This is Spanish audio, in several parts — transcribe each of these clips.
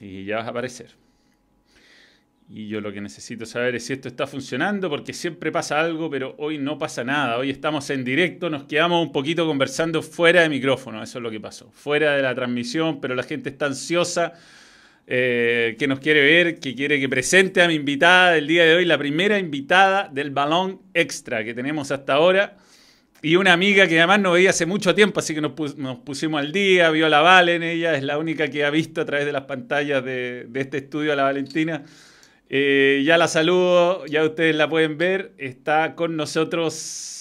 Y ya vas a aparecer. Y yo lo que necesito saber es si esto está funcionando, porque siempre pasa algo, pero hoy no pasa nada. Hoy estamos en directo, nos quedamos un poquito conversando fuera de micrófono, eso es lo que pasó. Fuera de la transmisión, pero la gente está ansiosa, eh, que nos quiere ver, que quiere que presente a mi invitada del día de hoy, la primera invitada del balón extra que tenemos hasta ahora y una amiga que además no veía hace mucho tiempo, así que nos, pusimos al día, vio a la Valen, ella es la única que ha visto a través de las pantallas de, este estudio a la Valentina. Eh, ya la saludo, ya ustedes la pueden ver, está con nosotros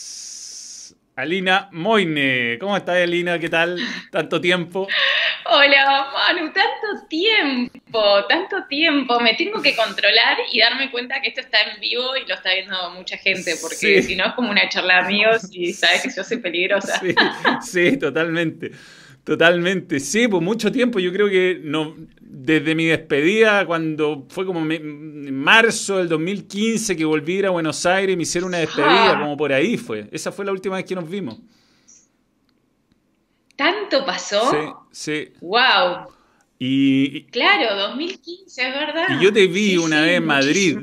Alina Moine. ¿Cómo estás, Alina? ¿Qué tal? Tanto tiempo. Hola, Manu, tanto tiempo, tanto tiempo. Me tengo que controlar y darme cuenta que esto está en vivo y lo está viendo mucha gente, porque si no es como una charla de amigos y sabes que yo soy peligrosa. Sí, totalmente. Totalmente, sí, por mucho tiempo. Yo creo que no, desde mi despedida, cuando fue como en marzo del 2015 que volví a, ir a Buenos Aires y me hicieron una despedida, ah. como por ahí fue. Esa fue la última vez que nos vimos. ¿Tanto pasó? Sí, sí. ¡Wow! Y, claro, 2015, es verdad. Y yo te vi una vez en Madrid.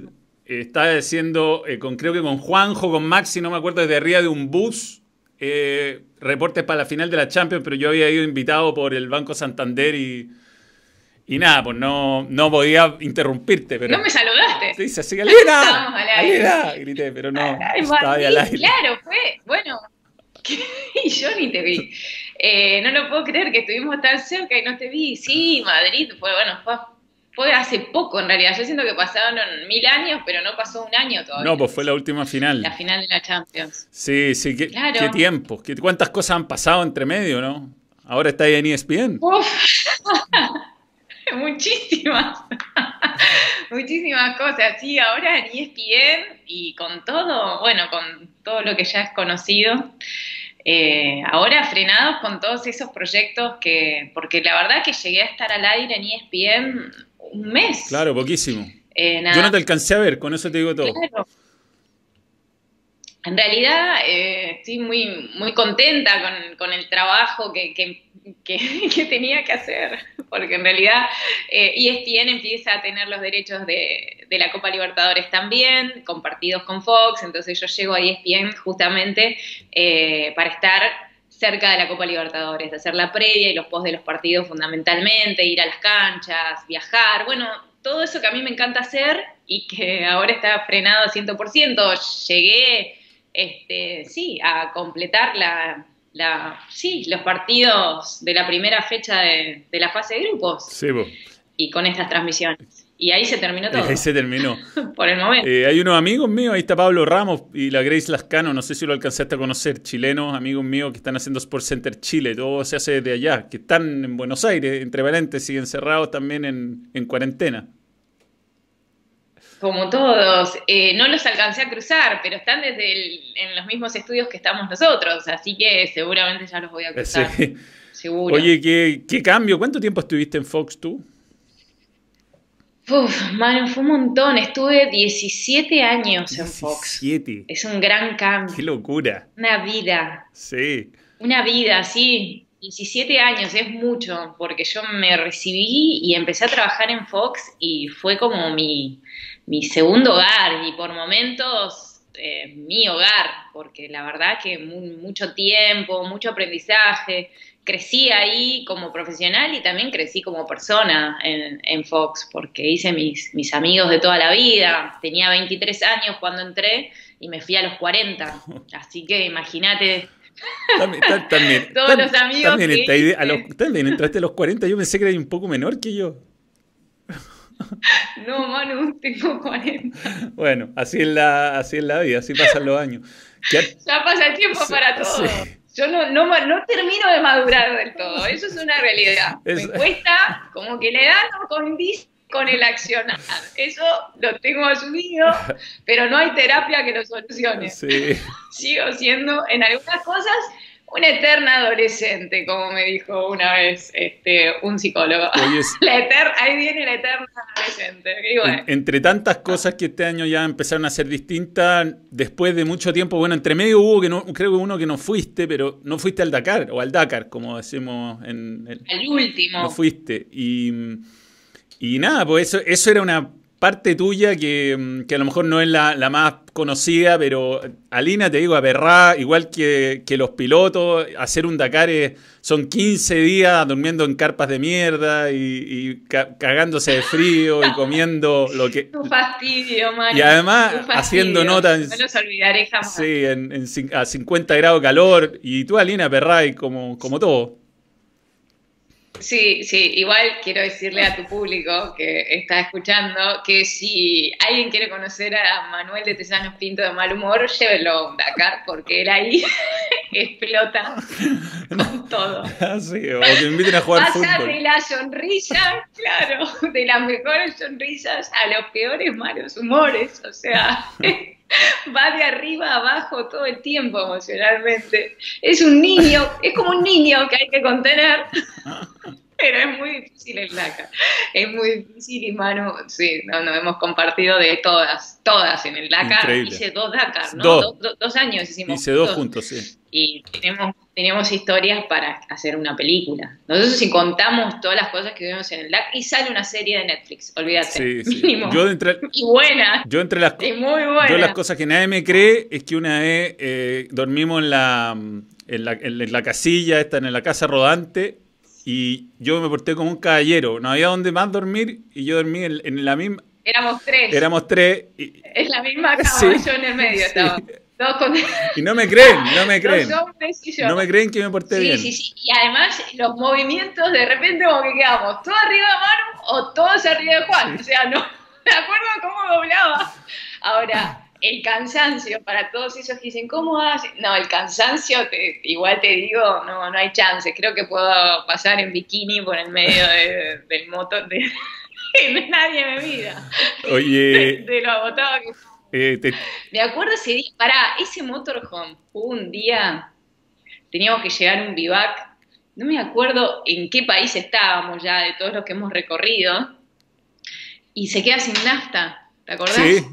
Estaba diciendo, eh, con, creo que con Juanjo, con Maxi, no me acuerdo, desde arriba de un bus, eh, reportes para la final de la Champions, pero yo había ido invitado por el Banco Santander y, y nada, pues no, no podía interrumpirte. Pero, no me saludaste. Sí, se sigue Alina, grité, pero no, estaba ahí al aire. Claro, fue, bueno, y yo ni te vi. Eh, no lo puedo creer que estuvimos tan cerca y no te vi. Sí, Madrid, fue bueno, fue, hace poco en realidad. Yo siento que pasaron mil años, pero no pasó un año todavía. No, pues fue la última final. La final de la Champions. Sí, sí, qué, qué tiempo. Qué, ¿Cuántas cosas han pasado entre medio, no? Ahora está ahí en ESPN. Muchísimas. Muchísimas cosas. Sí, ahora en ESPN y con todo, bueno, con todo lo que ya es conocido. Eh, ahora frenados con todos esos proyectos que, porque la verdad que llegué a estar al aire en ESPN un mes. Claro, poquísimo. Eh, Yo no te alcancé a ver, con eso te digo todo. En realidad eh, estoy muy, muy contenta con, el trabajo que, que, tenía que hacer, porque en realidad eh, ESPN empieza a tener los derechos de, la Copa Libertadores también, compartidos con Fox, entonces yo llego a ESPN justamente eh, para estar cerca de la Copa Libertadores, de hacer la previa y los post de los partidos fundamentalmente, ir a las canchas, viajar, bueno, todo eso que a mí me encanta hacer y que ahora está frenado 100%. Llegué este, sí, a completar la, la, sí, los partidos de la primera fecha de, la fase de grupos. Sí, Y con estas transmisiones. Y ahí se terminó todo. Ahí se terminó. Por el momento. Eh, hay unos amigos míos, ahí está Pablo Ramos y la Grace Lascano, no sé si lo alcanzaste a conocer, chilenos, amigos míos que están haciendo Sport Center Chile, todo se hace desde allá, que están en Buenos Aires, entre paréntesis, encerrados también en, en cuarentena como todos, eh, no los alcancé a cruzar, pero están desde en los mismos estudios que estamos nosotros, así que seguramente ya los voy a cruzar. Seguro. Oye, ¿qué, cambio? ¿Cuánto tiempo estuviste en Fox tú? Uf, mano, fue un montón. Estuve 17 años en Fox. 17. Es un gran cambio. Qué locura. Una vida. Sí. Una vida, sí. 17 años es mucho, porque yo me recibí y empecé a trabajar en Fox y fue como mi, mi segundo hogar y por momentos eh, mi hogar, porque la verdad que mucho tiempo, mucho aprendizaje, crecí ahí como profesional y también crecí como persona en, Fox, porque hice mis, mis, amigos de toda la vida, tenía 23 años cuando entré y me fui a los 40, así que imagínate también, también, todos los amigos. También, esta idea, a los, también entraste a los 40, yo pensé que era un poco menor que yo. No, Manu, tengo 40. Bueno, así es la, así es la vida, así pasan los años. Ya, pasa el tiempo para todo. Yo no, no, no, termino de madurar del todo, eso es una realidad. Me cuesta, como que la edad no condice con el accionar. Eso lo tengo asumido, pero no hay terapia que lo solucione. Sí. Sigo siendo en algunas cosas una eterna adolescente, como me dijo una vez este, un psicólogo. la eterna, ahí viene la eterna adolescente. entre tantas cosas que este año ya empezaron a ser distintas, después de mucho tiempo, bueno, entre medio hubo que no, creo que uno que no fuiste, pero no fuiste al Dakar, o al Dakar, como decimos en el... El último. No fuiste. Y, y nada, pues eso, eso era una parte tuya que, que, a lo mejor no es la, la, más conocida, pero Alina, te digo, a Berrá, igual que, que, los pilotos, hacer un Dakar son 15 días durmiendo en carpas de mierda y, cagándose de frío y comiendo lo que... Tu fastidio, Y además haciendo notas... No los olvidaré jamás. Sí, en, a 50 grados de calor. Y tú, Alina, Berrá, y como, como todo. Sí, sí, igual quiero decirle a tu público que está escuchando que si alguien quiere conocer a Manuel de Tesanos Pinto de mal humor, llévelo a un Dakar, porque él ahí explota con todo. Ah, sí, o te inviten a jugar Pasa de la sonrisa, claro, de las mejores sonrisas a los peores malos humores, o sea... va de arriba a abajo todo el tiempo emocionalmente. Es un niño, es como un niño que hay que contener. Pero es muy difícil el DACA. Es muy difícil y Manu, sí, no, nos hemos compartido de todas, todas en el DACA. Hice dos DACA, ¿no? Dos. dos años hicimos. Hice dos juntos, sí. Y tenemos, tenemos historias para hacer una película. Nosotros si contamos todas las cosas que vivimos en el DACA y sale una serie de Netflix, olvídate. Sí, sí. Mínimo. Yo entre, y buena. Yo entre las, y muy buena. Yo las cosas que nadie me cree es que una vez eh, dormimos en la, en la, en la casilla, esta, en la casa rodante y yo me porté como un caballero. No había donde más dormir y yo dormí en, la misma. Éramos tres. Éramos tres. Y... Es la misma cama, yo en el medio estaba. Y no me creen, no me creen. No me creen que me porté bien. Sí, sí, Y además los movimientos de repente como que quedamos todos arriba de Manu o todos arriba de Juan. O sea, no me acuerdo cómo doblaba. Ahora, el cansancio, para todos esos que dicen, ¿cómo haces? No, el cansancio, igual te digo, no, no hay chance. Creo que puedo pasar en bikini por el medio del motor. De, nadie me mira. Oye. De, lo agotado que eh, Me acuerdo ese día, pará, ese motorhome, un día, teníamos que llegar a un vivac, no me acuerdo en qué país estábamos ya de todos los que hemos recorrido, y se queda sin nafta, ¿te acordás? Sí.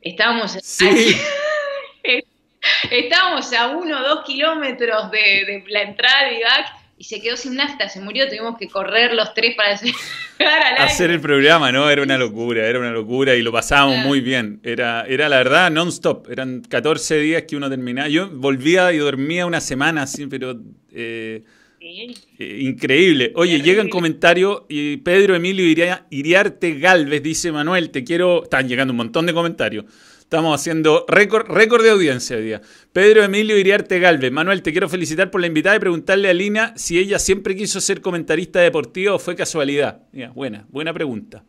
Estábamos, estábamos a uno o dos kilómetros de, la entrada de Vivac y se quedó sin nafta, se murió, tuvimos que correr los tres para hacer el programa, ¿no? Era una locura, era una locura y lo pasábamos muy bien. Era, era la verdad non-stop, eran 14 días que uno terminaba. Yo volvía y dormía una semana, así, pero... Eh, eh, increíble. Oye, llega un comentario y Pedro Emilio Iriarte Galvez dice, Manuel, te quiero... Están llegando un montón de comentarios. Estamos haciendo récord, récord de audiencia hoy día. Pedro Emilio Iriarte Galvez. Manuel, te quiero felicitar por la invitada y preguntarle a Lina si ella siempre quiso ser comentarista deportivo o fue casualidad. buena, buena pregunta.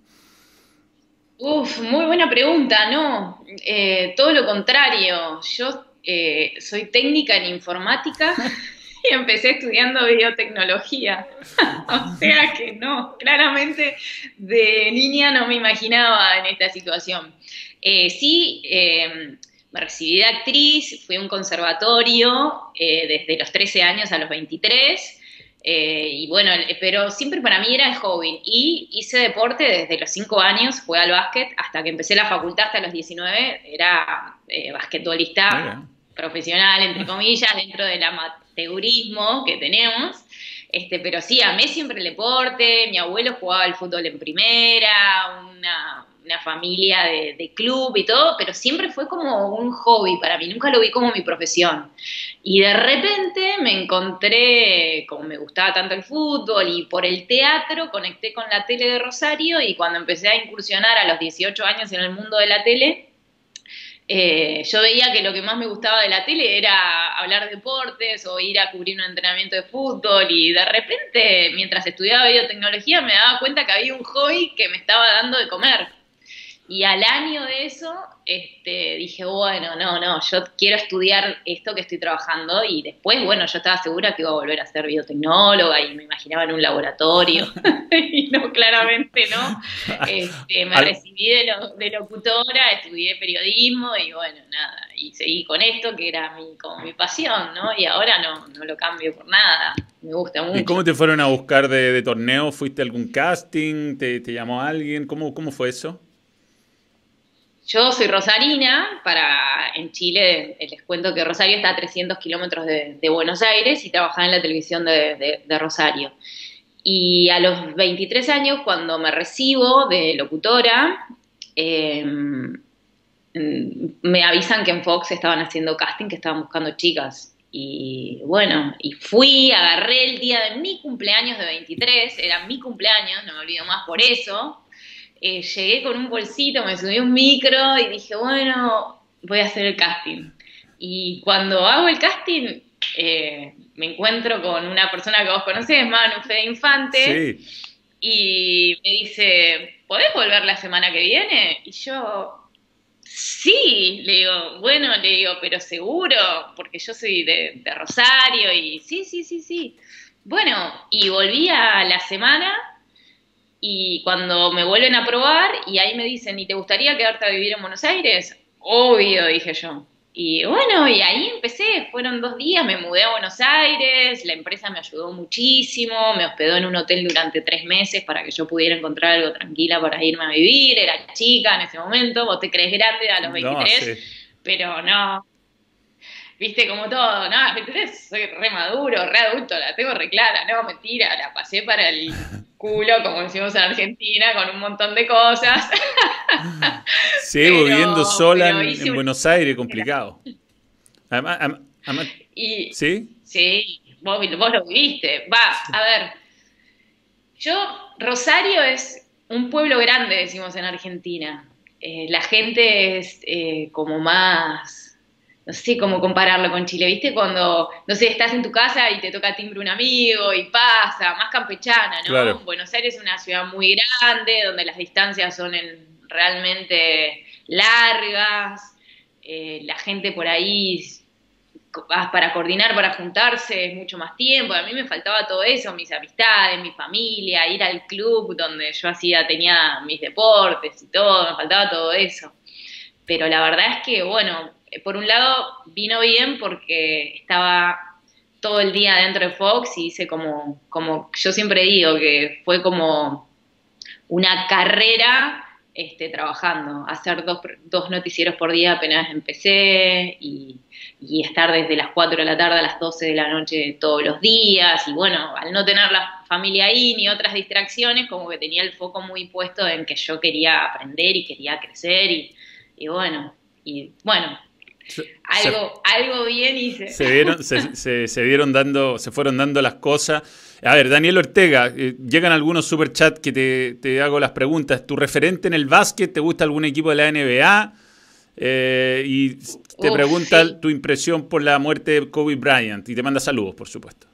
Uf, muy buena pregunta, no. Eh, todo lo contrario. Yo eh, soy técnica en informática y empecé estudiando biotecnología. o sea que no, claramente de niña no me imaginaba en esta situación. Eh, sí, em, me recibí de actriz, fui a un conservatorio eh, desde los 13 años a los 23. Eh, y bueno, pero siempre para mí era el joven. Y hice deporte desde los 5 años, jugué al básquet, hasta que empecé la facultad hasta los 19, era basquetbolista profesional, entre comillas, dentro del amateurismo que tenemos. Este, pero sí, amé siempre el deporte, mi abuelo jugaba al fútbol en primera, una, familia de, de, club y todo, pero siempre fue como un hobby para mí, nunca lo vi como mi profesión. Y de repente me encontré, como me gustaba tanto el fútbol y por el teatro, conecté con la tele de Rosario y cuando empecé a incursionar a los 18 años en el mundo de la tele, eh, yo veía que lo que más me gustaba de la tele era hablar de deportes o ir a cubrir un entrenamiento de fútbol y de repente mientras estudiaba biotecnología me daba cuenta que había un hobby que me estaba dando de comer. Y al año de eso este, dije, bueno, no, no, yo quiero estudiar esto que estoy trabajando y después, bueno, yo estaba segura que iba a volver a ser biotecnóloga y me imaginaba en un laboratorio y no, claramente no. Este, me recibí de, de, locutora, estudié periodismo y bueno, nada. y seguí con esto que era mi, como mi pasión, ¿no? Y ahora no, no lo cambio por nada, me gusta mucho. ¿Y cómo te fueron a buscar de, torneo? ¿Fuiste a algún casting? ¿Te, te llamó alguien? ¿Cómo, ¿Cómo fue eso? Yo soy rosarina, para en Chile les cuento que Rosario está a 300 kilómetros de, Buenos Aires y trabajaba en la televisión de, Rosario. Y a los 23 años, cuando me recibo de locutora, em, me avisan que en Fox estaban haciendo casting, que estaban buscando chicas. Y bueno, y fui, agarré el día de mi cumpleaños de 23, era mi cumpleaños, no me olvido más por eso, eh, llegué con un bolsito, me subí un micro y dije, bueno, voy a hacer el casting. Y cuando hago el casting, eh, me encuentro con una persona que vos conocés, Manu Fede Infante, y me dice, ¿podés volver la semana que viene? Y yo, sí, le digo, bueno, le digo, pero seguro, porque yo soy de, de Rosario, y sí, sí, sí, sí. Bueno, y volví a la semana y cuando me vuelven a probar y ahí me dicen, ¿y te gustaría quedarte a vivir en Buenos Aires? Obvio, dije yo. Y bueno, y ahí empecé, fueron dos días, me mudé a Buenos Aires, la empresa me ayudó muchísimo, me hospedó en un hotel durante tres meses para que yo pudiera encontrar algo tranquila para irme a vivir, era chica en ese momento, vos te crees grande a los 23, pero no, viste como todo, no, 23 soy re maduro, re adulto, la tengo re clara, no, mentira, la pasé para el culo, como decimos en Argentina, con un montón de cosas. Sigo viviendo sola en, Buenos Aires, complicado. ¿Sí? Sí, vos, lo viviste. Va, a ver, yo, Rosario es un pueblo grande, decimos en Argentina. Eh, la gente es eh, como más no sé cómo compararlo con Chile, ¿viste? Cuando, no sé, estás en tu casa y te toca timbre un amigo y pasa, más campechana, ¿no? Buenos Aires es una ciudad muy grande, donde las distancias son realmente largas, eh, la gente por ahí para coordinar, para juntarse es mucho más tiempo. A mí me faltaba todo eso, mis amistades, mi familia, ir al club donde yo hacía, tenía mis deportes y todo, me faltaba todo eso. Pero la verdad es que, bueno, por un lado vino bien porque estaba todo el día dentro de Fox y hice como, como yo siempre digo que fue como una carrera este, trabajando, hacer dos, dos noticieros por día apenas empecé y, estar desde las 4 de la tarde a las 12 de la noche todos los días y bueno, al no tener la familia ahí ni otras distracciones, como que tenía el foco muy puesto en que yo quería aprender y quería crecer y bueno, y bueno, algo, algo bien hice. Se, vieron, se, dieron dando, se fueron dando las cosas. A ver, Daniel Ortega, eh, llegan algunos superchats que te, hago las preguntas. ¿Tu referente en el básquet? ¿Te gusta algún equipo de la NBA? Eh, y te pregunta tu impresión por la muerte de Kobe Bryant y te manda saludos, por supuesto.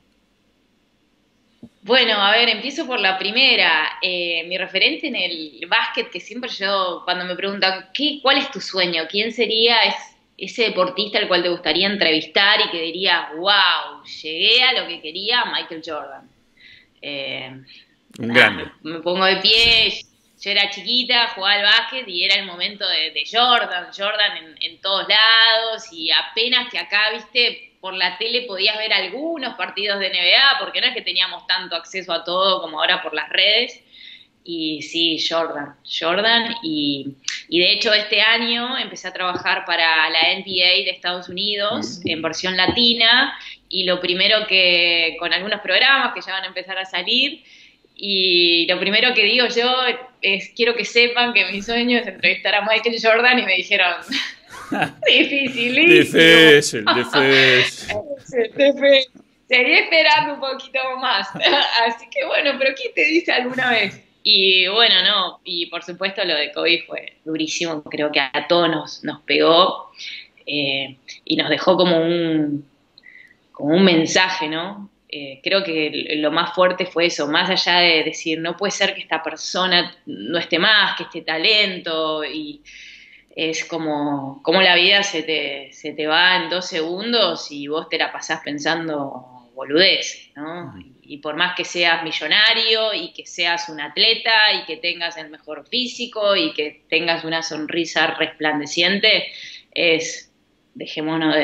Bueno, a ver, empiezo por la primera. Eh, mi referente en el básquet, que siempre yo, cuando me preguntan, ¿qué, ¿cuál es tu sueño? ¿Quién sería? Es ese deportista al cual te gustaría entrevistar y que diría, wow, llegué a lo que quería Michael Jordan. Eh, Un grande. Me pongo de pie, yo era chiquita, jugaba al básquet y era el momento de, Jordan, Jordan en, todos lados y apenas que acá, viste, por la tele podías ver algunos partidos de NBA, porque no es que teníamos tanto acceso a todo como ahora por las redes. Y sí, Jordan, Jordan. Y, de hecho este año empecé a trabajar para la NBA de Estados Unidos en versión latina. Y lo primero que, con algunos programas que ya van a empezar a salir, y lo primero que digo yo es, quiero que sepan que mi sueño es entrevistar a Michael Jordan y me dijeron, dificilísimo. Difícil, difícil. difícil. Seguí esperando un poquito más. Así que bueno, pero ¿quién te dice alguna vez? Y bueno, no, y por supuesto lo de COVID fue durísimo, creo que a todos nos, pegó eh, y nos dejó como un, como un mensaje, ¿no? Eh, creo que lo más fuerte fue eso, más allá de decir, no puede ser que esta persona no esté más, que este talento, y es como, como la vida se te, se te va en dos segundos y vos te la pasás pensando boludez, ¿no? Y por más que seas millonario y que seas un atleta y que tengas el mejor físico y que tengas una sonrisa resplandeciente, es dejémonos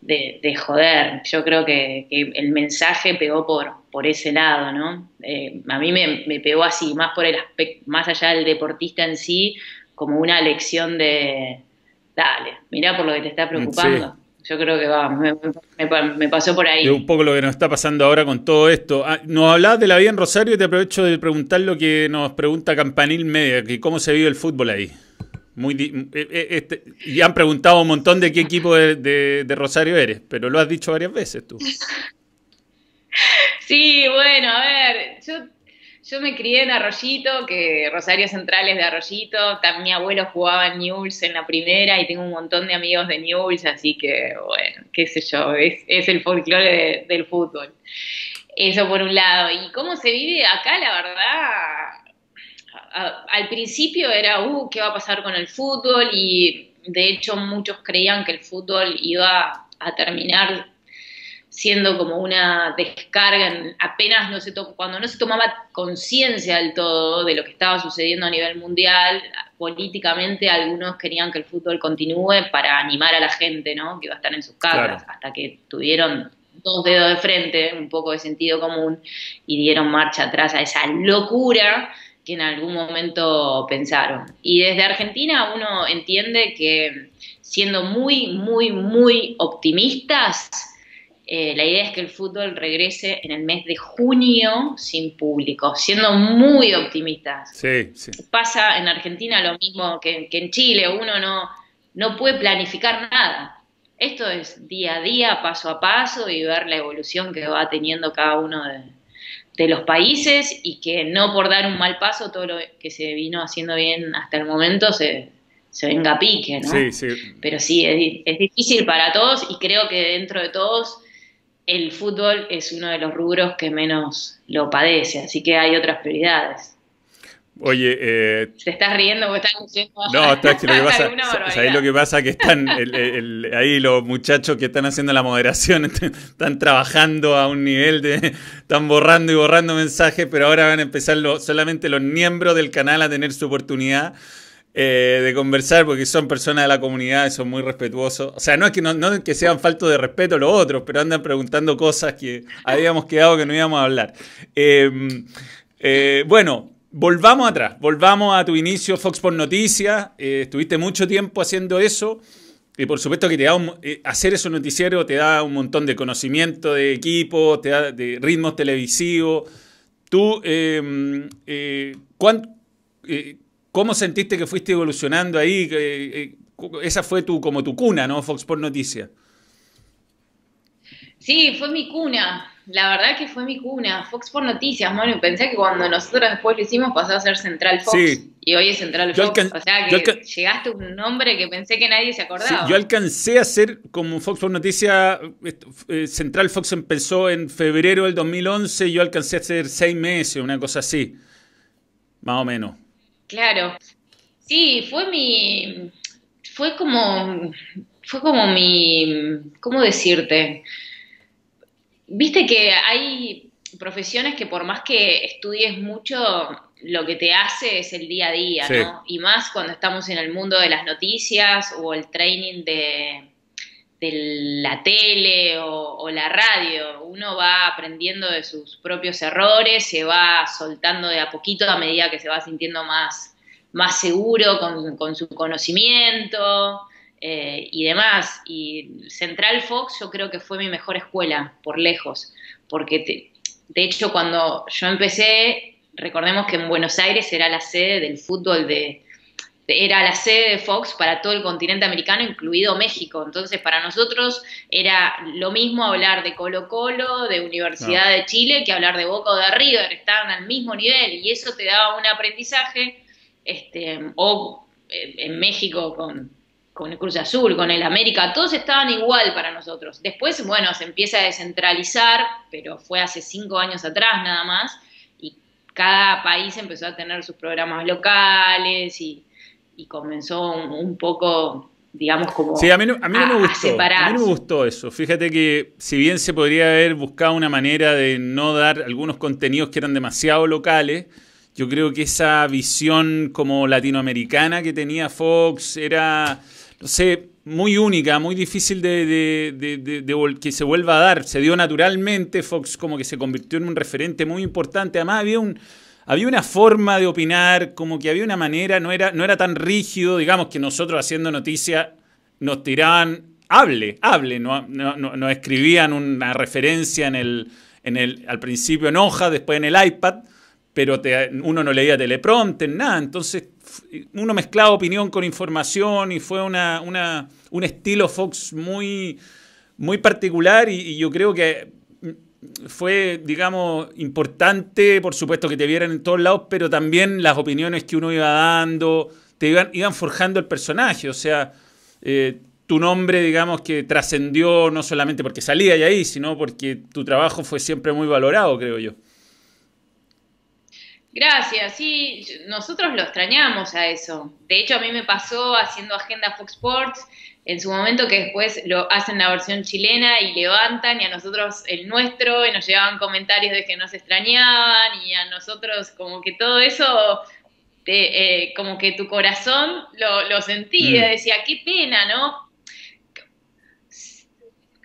de, joder. Yo creo que, el mensaje pegó por, por ese lado, ¿no? Eh, a mí me, me, pegó así, más por el aspecto, más allá del deportista en sí, como una lección de, dale, mirá por lo que te está preocupando. Yo creo que va, me, pasó por ahí. Es un poco lo que nos está pasando ahora con todo esto. Ah, nos hablabas de la vida en Rosario y te aprovecho de preguntar lo que nos pregunta Campanil Media, que cómo se vive el fútbol ahí. Muy eh, eh, este, y han preguntado un montón de qué equipo de, Rosario eres, pero lo has dicho varias veces tú. Sí, bueno, a ver, yo, yo me crié en Arroyito, que Rosario Central es de Arroyito, mi abuelo jugaba en Newell's en la primera y tengo un montón de amigos de Newell's, así que, bueno, qué sé yo, es, es el folclore del fútbol. Eso por un lado. ¿Y cómo se vive acá? La verdad, al principio era, uh, ¿qué va a pasar con el fútbol? Y de hecho muchos creían que el fútbol iba a terminar siendo como una descarga, apenas no se cuando no se tomaba conciencia del todo de lo que estaba sucediendo a nivel mundial, políticamente algunos querían que el fútbol continúe para animar a la gente, ¿no? Que iba a estar en sus casas, hasta que tuvieron dos dedos de frente, un poco de sentido común, y dieron marcha atrás a esa locura que en algún momento pensaron. Y desde Argentina uno entiende que siendo muy, muy, muy optimistas, eh, la idea es que el fútbol regrese en el mes de junio sin público, siendo muy optimistas. Sí, sí. Pasa en Argentina lo mismo que, que en Chile, uno no, no puede planificar nada. Esto es día a día, paso a paso y ver la evolución que va teniendo cada uno de, de los países y que no por dar un mal paso todo lo que se vino haciendo bien hasta el momento se, venga a pique, ¿no? Sí, sí. Pero sí, es, es, difícil para todos y creo que dentro de todos el fútbol es uno de los rubros que menos lo padece, así que hay otras prioridades. Oye, eh, te estás riendo porque estás diciendo. No, está, que lo que pasa, lo que pasa que están ahí los muchachos que están haciendo la moderación están trabajando a un nivel de están borrando y borrando mensajes, pero ahora van a empezar solamente los miembros del canal a tener su oportunidad eh, de conversar porque son personas de la comunidad y son muy respetuosos. O sea, no es que no, no que sean faltos de respeto los otros, pero andan preguntando cosas que habíamos quedado que no íbamos a hablar. Eh, bueno, volvamos atrás, volvamos a tu inicio Fox por Noticias. Eh, estuviste mucho tiempo haciendo eso. Y por supuesto que te da eh, hacer eso noticiero te da un montón de conocimiento de equipo, te da de ritmos televisivos. Tú, eh, ¿cómo sentiste que fuiste evolucionando ahí? esa fue tu, como tu cuna, ¿no? Fox por Noticias. Sí, fue mi cuna. La verdad que fue mi cuna. Fox por Noticias, mano. Pensé que cuando nosotros después lo hicimos pasó a ser Central Fox. Sí. Y hoy es Central Fox. o sea que llegaste a un nombre que pensé que nadie se acordaba. yo alcancé a ser como Fox por Noticias. Eh, Central Fox empezó en febrero del 2011. Y yo alcancé a ser seis meses, una cosa así. Más o menos. Claro. Sí, fue mi. Fue como. Fue como mi. ¿Cómo decirte? Viste que hay profesiones que por más que estudies mucho, lo que te hace es el día a día, ¿no? Y más cuando estamos en el mundo de las noticias o el training de, la tele o, la radio. Uno va aprendiendo de sus propios errores, se va soltando de a poquito a medida que se va sintiendo más, más seguro con, con su conocimiento. Eh, y demás. Y Central Fox yo creo que fue mi mejor escuela, por lejos, porque de hecho cuando yo empecé, recordemos que en Buenos Aires era la sede del fútbol de, era la sede de Fox para todo el continente americano, incluido México. Entonces, para nosotros era lo mismo hablar de Colo Colo, de Universidad de Chile, que hablar de Boca o de River. Estaban al mismo nivel y eso te daba un aprendizaje. Este, o eh, en México con, con el Cruz Azul, con el América, todos estaban igual para nosotros. Después, bueno, se empieza a descentralizar, pero fue hace cinco años atrás nada más, y cada país empezó a tener sus programas locales y, comenzó un, poco, digamos, como... Sí, a mí, no, a mí no me gustó. A, mí no me gustó eso. Fíjate que si bien se podría haber buscado una manera de no dar algunos contenidos que eran demasiado locales, yo creo que esa visión como latinoamericana que tenía Fox era no sé, muy única, muy difícil de, que se vuelva a dar. Se dio naturalmente, Fox como que se convirtió en un referente muy importante. Además había un... Había una forma de opinar, como que había una manera, no era, no era tan rígido, digamos que nosotros haciendo noticias nos tiraban, hable, hable, no, no, escribían una referencia en el, en el, al principio en hoja, después en el iPad, pero uno no leía teleprompter, nada. Entonces uno mezclaba opinión con información y fue una, una, un estilo Fox muy, muy particular y, yo creo que fue, digamos, importante, por supuesto, que te vieran en todos lados, pero también las opiniones que uno iba dando, te iban, forjando el personaje, o sea, eh, tu nombre, digamos, que trascendió no solamente porque salía ahí, sino porque tu trabajo fue siempre muy valorado, creo yo. Gracias, sí, nosotros lo extrañamos a eso. De hecho, a mí me pasó haciendo agenda Fox Sports en su momento que después lo hacen la versión chilena y levantan y a nosotros el nuestro y nos llevaban comentarios de que nos extrañaban y a nosotros como que todo eso, eh, como que tu corazón lo, lo sentía, mm. decía, qué pena, ¿no?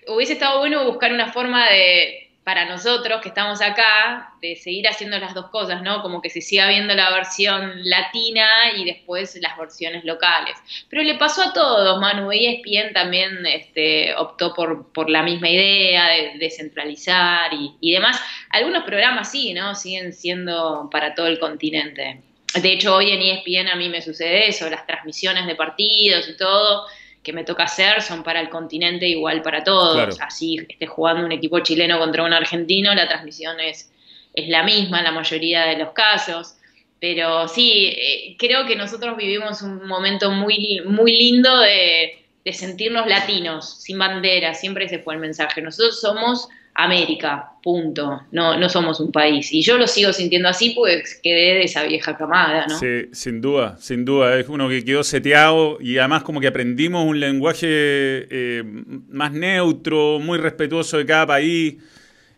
Hubiese estado bueno buscar una forma de, para nosotros que estamos acá, de seguir haciendo las dos cosas, ¿no? Como que se siga viendo la versión latina y después las versiones locales. Pero le pasó a todos, Manu, ESPN también este, optó por, por la misma idea de descentralizar y, y demás. Algunos programas sí, ¿no? Siguen siendo para todo el continente. De hecho, hoy en ESPN a mí me sucede eso, las transmisiones de partidos y todo que me toca hacer son para el continente igual para todos. Así esté jugando un equipo chileno contra un argentino, la transmisión es, es la misma en la mayoría de los casos. Pero sí, eh, creo que nosotros vivimos un momento muy, muy lindo de, de sentirnos latinos, sin bandera, siempre ese fue el mensaje. Nosotros somos América, punto. No, no somos un país. Y yo lo sigo sintiendo así, pues quedé de esa vieja camada, ¿no? Sí, sin duda, sin duda. Es uno que quedó seteado y además como que aprendimos un lenguaje eh, más neutro, muy respetuoso de cada país.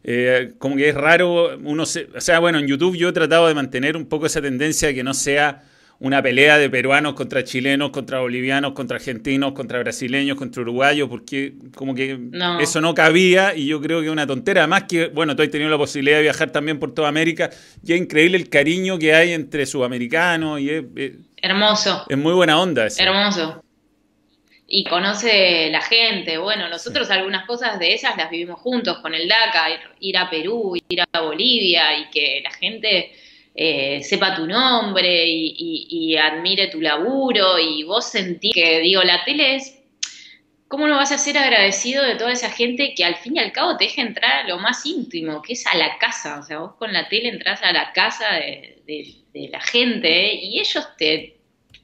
Eh, como que es raro, uno se, o sea, bueno, en YouTube yo he tratado de mantener un poco esa tendencia de que no sea una pelea de peruanos contra chilenos, contra bolivianos, contra argentinos, contra brasileños, contra uruguayos, porque como que eso no cabía y yo creo que es una tontera. Además que, bueno, tú has tenido la posibilidad de viajar también por toda América y es increíble el cariño que hay entre sudamericanos y es... Hermoso. Es muy buena onda eso. Hermoso. Y conoce la gente. Bueno, nosotros algunas cosas de esas las vivimos juntos con el DACA, ir a Perú, ir a Bolivia y que la gente eh, sepa tu nombre y, admire tu laburo y vos sentís que, digo, la tele es, ¿cómo no vas a ser agradecido de toda esa gente que al fin y al cabo te deja entrar a lo más íntimo, que es a la casa? O sea, vos con la tele entras a la casa de, la gente y ellos te,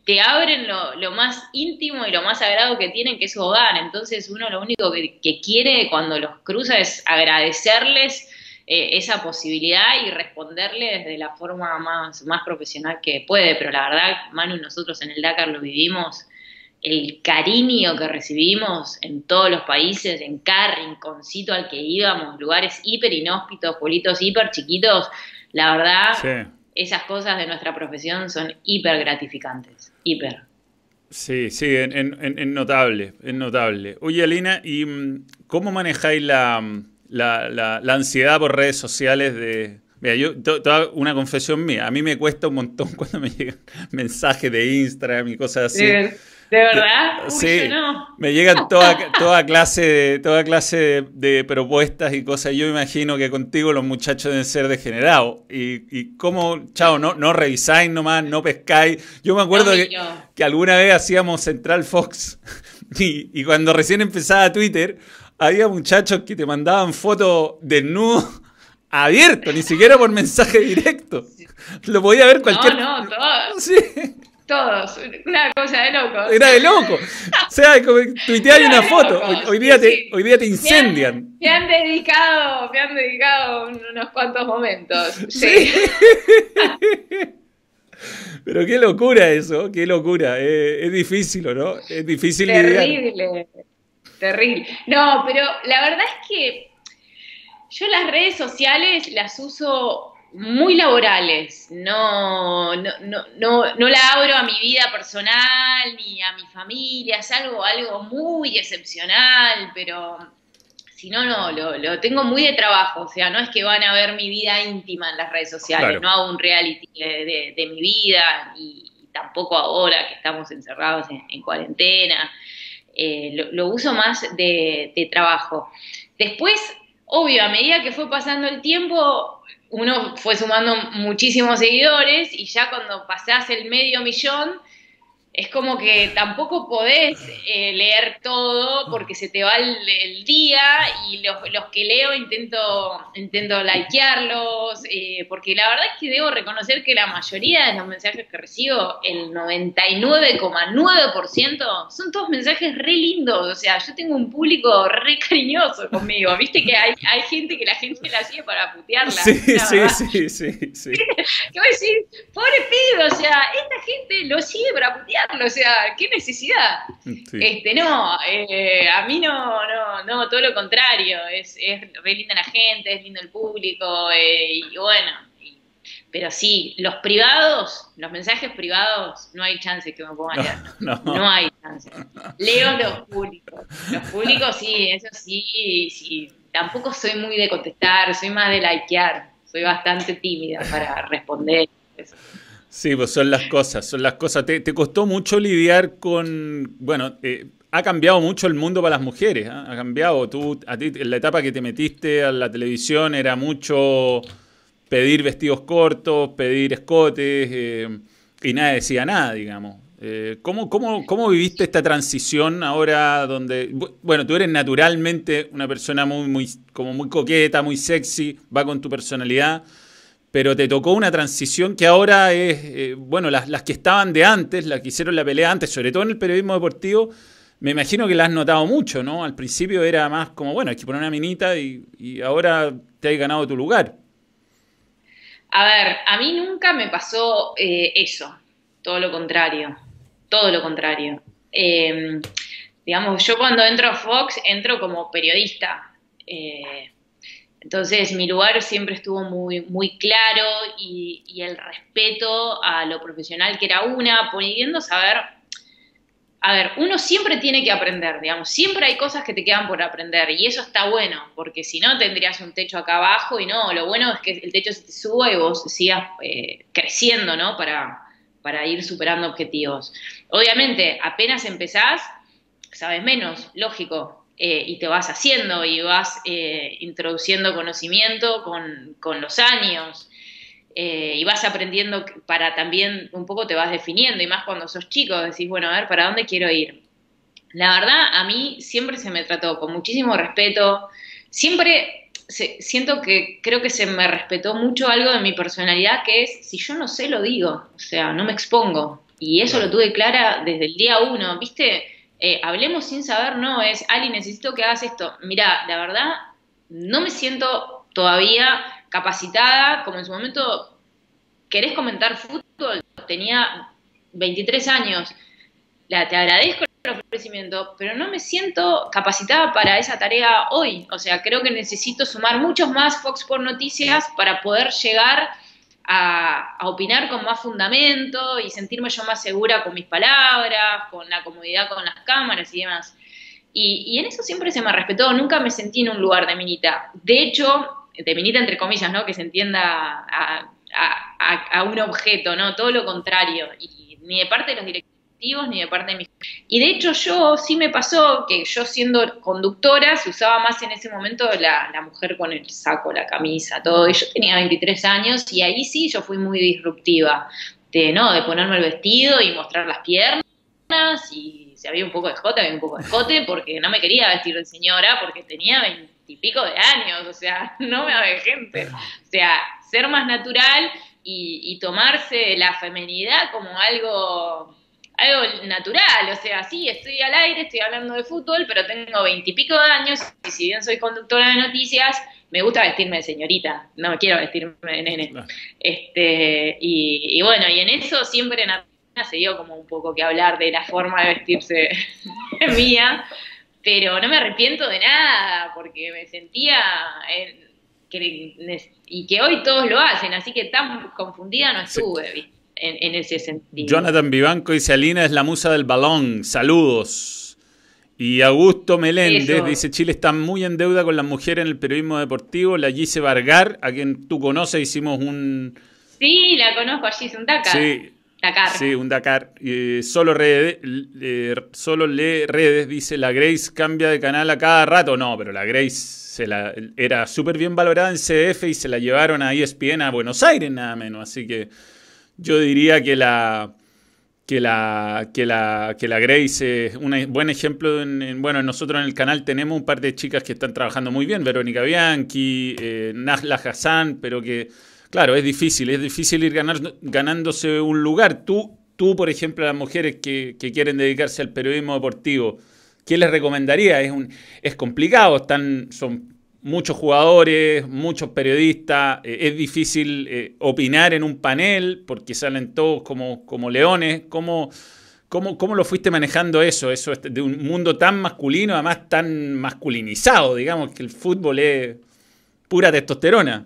te abren lo, más íntimo y lo más sagrado que tienen, que es su hogar. Entonces uno lo único que, que quiere cuando los cruza es agradecerles eh, esa posibilidad y responderle desde la forma más, más profesional que puede. Pero la verdad, Manu, nosotros en el Dakar lo vivimos, el cariño que recibimos en todos los países, en cada rinconcito al que íbamos, lugares hiper inhóspitos, pueblitos hiper chiquitos, la verdad, esas cosas de nuestra profesión son hiper gratificantes, hiper. Sí, sí, en, notable, es notable. Oye, Alina, ¿y mm, cómo manejáis la, la, la, ansiedad por redes sociales de... Mira, yo, toda una confesión mía, a mí me cuesta un montón cuando me llegan mensajes de Instagram y cosas así. ¿De, verdad? sí, me llegan toda, toda clase, de, toda clase de, propuestas y cosas. Yo imagino que contigo los muchachos deben ser degenerados. Y, y cómo, chao, no, no revisáis nomás, no pescáis. Yo me acuerdo que, que, alguna vez hacíamos Central Fox y, y cuando recién empezaba Twitter había muchachos que te mandaban fotos desnudos abierto, ni siquiera por mensaje directo. Lo podía ver cualquier. No, no, todos. Sí. Todos. Una cosa de loco. Era de loco. O sea, como tuitear una foto. Hoy, día te, hoy día te incendian. Me han, dedicado, me han dedicado unos cuantos momentos. Sí. Pero qué locura eso, qué locura. Eh, es difícil, ¿no? Es difícil Terrible. Terrible. No, pero la verdad es que yo las redes sociales las uso muy laborales. No, no, no, no, no la abro a mi vida personal ni a mi familia. Es algo, algo muy excepcional, pero si no, no, lo, tengo muy de trabajo. O sea, no es que van a ver mi vida íntima en las redes sociales. No hago un reality de, mi vida y, tampoco ahora que estamos encerrados en, cuarentena. Eh, lo, uso más de, de trabajo. Después, obvio, a medida que fue pasando el tiempo, uno fue sumando muchísimos seguidores y ya cuando pasás el medio millón, es como que tampoco podés eh, leer todo porque se te va el, día y los, que leo intento, intento likearlos, eh, porque la verdad es que debo reconocer que la mayoría de los mensajes que recibo, el 99,9%, son todos mensajes re lindos, o sea, yo tengo un público re cariñoso conmigo, viste que hay, hay gente que la gente la sigue para putearla. Sí, sí, sí, sí, sí. ¿Qué voy a decir? Pobre pido, o sea, esta gente lo sigue para putearla o sea, qué necesidad. Este, no, eh, a mí no, no, no, todo lo contrario, es, es re linda la gente, es lindo el público, eh, y bueno, pero sí, los privados, los mensajes privados, no hay chance que me pongan leer. No, hay chance. Leo los públicos. Los públicos sí, eso sí, sí. Tampoco soy muy de contestar, soy más de likear. Soy bastante tímida para responder. Eso. Sí, pues son las cosas, son las cosas. ¿Te, costó mucho lidiar con, bueno, eh, ha cambiado mucho el mundo para las mujeres, ¿ah? ha cambiado. Tú, a ti, en la etapa que te metiste a la televisión era mucho pedir vestidos cortos, pedir escotes, eh, y nadie decía nada, digamos. Eh, ¿cómo, cómo, cómo, viviste esta transición ahora donde, bueno, tú eres naturalmente una persona muy, muy, como muy coqueta, muy sexy, va con tu personalidad, pero te tocó una transición que ahora es, eh, bueno, las, las, que estaban de antes, las que hicieron la pelea antes, sobre todo en el periodismo deportivo, me imagino que la has notado mucho, ¿no? Al principio era más como, bueno, hay que poner una minita y, ahora te has ganado tu lugar. A ver, a mí nunca me pasó eh, eso, todo lo contrario, todo lo contrario. Em, digamos, yo cuando entro a Fox entro como periodista. Eh, entonces mi lugar siempre estuvo muy, muy claro y, el respeto a lo profesional que era una, pudiendo saber, a ver, uno siempre tiene que aprender, digamos, siempre hay cosas que te quedan por aprender y eso está bueno, porque si no tendrías un techo acá abajo y no, lo bueno es que el techo se te suba y vos sigas eh, creciendo, ¿no? Para, para ir superando objetivos. Obviamente, apenas empezás, sabes menos, lógico, eh, y te vas haciendo y vas eh, introduciendo conocimiento con, los años eh, y vas aprendiendo para también un poco te vas definiendo y más cuando sos chico decís, bueno, a ver, ¿para dónde quiero ir? La verdad, a mí siempre se me trató con muchísimo respeto, siempre siento que creo que se me respetó mucho algo de mi personalidad que es, si yo no sé, lo digo, o sea, no me expongo. Y eso lo tuve clara desde el día uno, ¿viste? Eh, hablemos sin saber, no, es, Ali, necesito que hagas esto. Mira, la verdad, no me siento todavía capacitada, como en su momento, ¿querés comentar fútbol? Tenía 23 años, la, te agradezco el ofrecimiento, pero no me siento capacitada para esa tarea hoy. O sea, creo que necesito sumar muchos más Fox por Noticias para poder llegar a, opinar con más fundamento y sentirme yo más segura con mis palabras, con la comodidad con las cámaras y demás. Y, en eso siempre se me respetó, nunca me sentí en un lugar de minita. De hecho, de minita entre comillas, ¿no? Que se entienda a, a un objeto, ¿no? Todo lo contrario. Y ni de parte de los ni de parte de mis... Y de hecho yo sí me pasó que yo siendo conductora se usaba más en ese momento la, mujer con el saco, la camisa, todo. Y yo tenía 23 años y ahí sí yo fui muy disruptiva. De, ¿no? de ponerme el vestido y mostrar las piernas y si había un poco de escote, había un poco de escote porque no me quería vestir de señora porque tenía veintipico de años, o sea, no me gente. O sea, ser más natural y, y tomarse la femenidad como algo algo natural, o sea, sí, estoy al aire, estoy hablando de fútbol, pero tengo veintipico de años y si bien soy conductora de noticias, me gusta vestirme de señorita, no quiero vestirme de nene. Este, y, bueno, y en eso siempre en se dio como un poco que hablar de la forma de vestirse mía, pero no me arrepiento de nada, porque me sentía, y que hoy todos lo hacen, así que tan confundida no estuve en, ese sentido. Jonathan Vivanco dice, Alina es la musa del balón, saludos. Y Augusto Meléndez dice, Chile está muy en deuda con las mujeres en el periodismo deportivo. La Gise Vargar, a quien tú conoces, hicimos un... Sí, la conozco, allí es un Dakar. Sí, Dakar. Sí, un Dakar. solo, solo lee redes, dice, la Grace cambia de canal a cada rato. No, pero la Grace era súper bien valorada en CDF y se la llevaron a ESPN a Buenos Aires, nada menos. Así que yo diría que la que la, que la, que la Grace es un buen ejemplo. En, bueno, nosotros en el canal tenemos un par de chicas que están trabajando muy bien, Verónica Bianchi, eh, Nahla Hassan, pero que, claro, es difícil, es difícil ir ganándose un lugar. Tú, tú, por ejemplo, las mujeres que, que quieren dedicarse al periodismo deportivo, ¿Qué les recomendaría? Es, un, es complicado, están, son muchos jugadores, muchos periodistas, eh, es difícil eh, opinar en un panel porque salen todos como, como leones. ¿Cómo, cómo, cómo lo fuiste manejando eso? Eso de un mundo tan masculino, además tan masculinizado, digamos, que el fútbol es pura testosterona.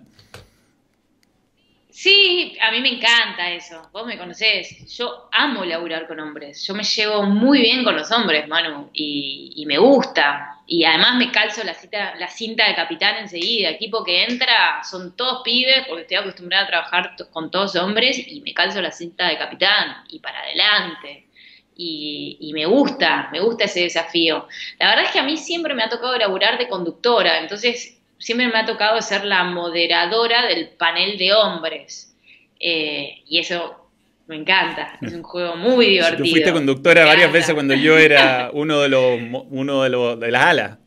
Sí, a mí me encanta eso. Vos me conocés. Yo amo laburar con hombres. Yo me llevo muy bien con los hombres, Manu, y, me gusta. Y además me calzo la, cita, la cinta de capitán enseguida. Equipo que entra son todos pibes, porque estoy acostumbrada a trabajar con todos hombres, y me calzo la cinta de capitán y para adelante. Y, me gusta, me gusta ese desafío. La verdad es que a mí siempre me ha tocado laburar de conductora, entonces siempre me ha tocado ser la moderadora del panel de hombres. Eh, y eso me encanta, es un juego muy divertido. Tú fuiste conductora varias veces cuando yo era uno de los uno de, los, de las alas.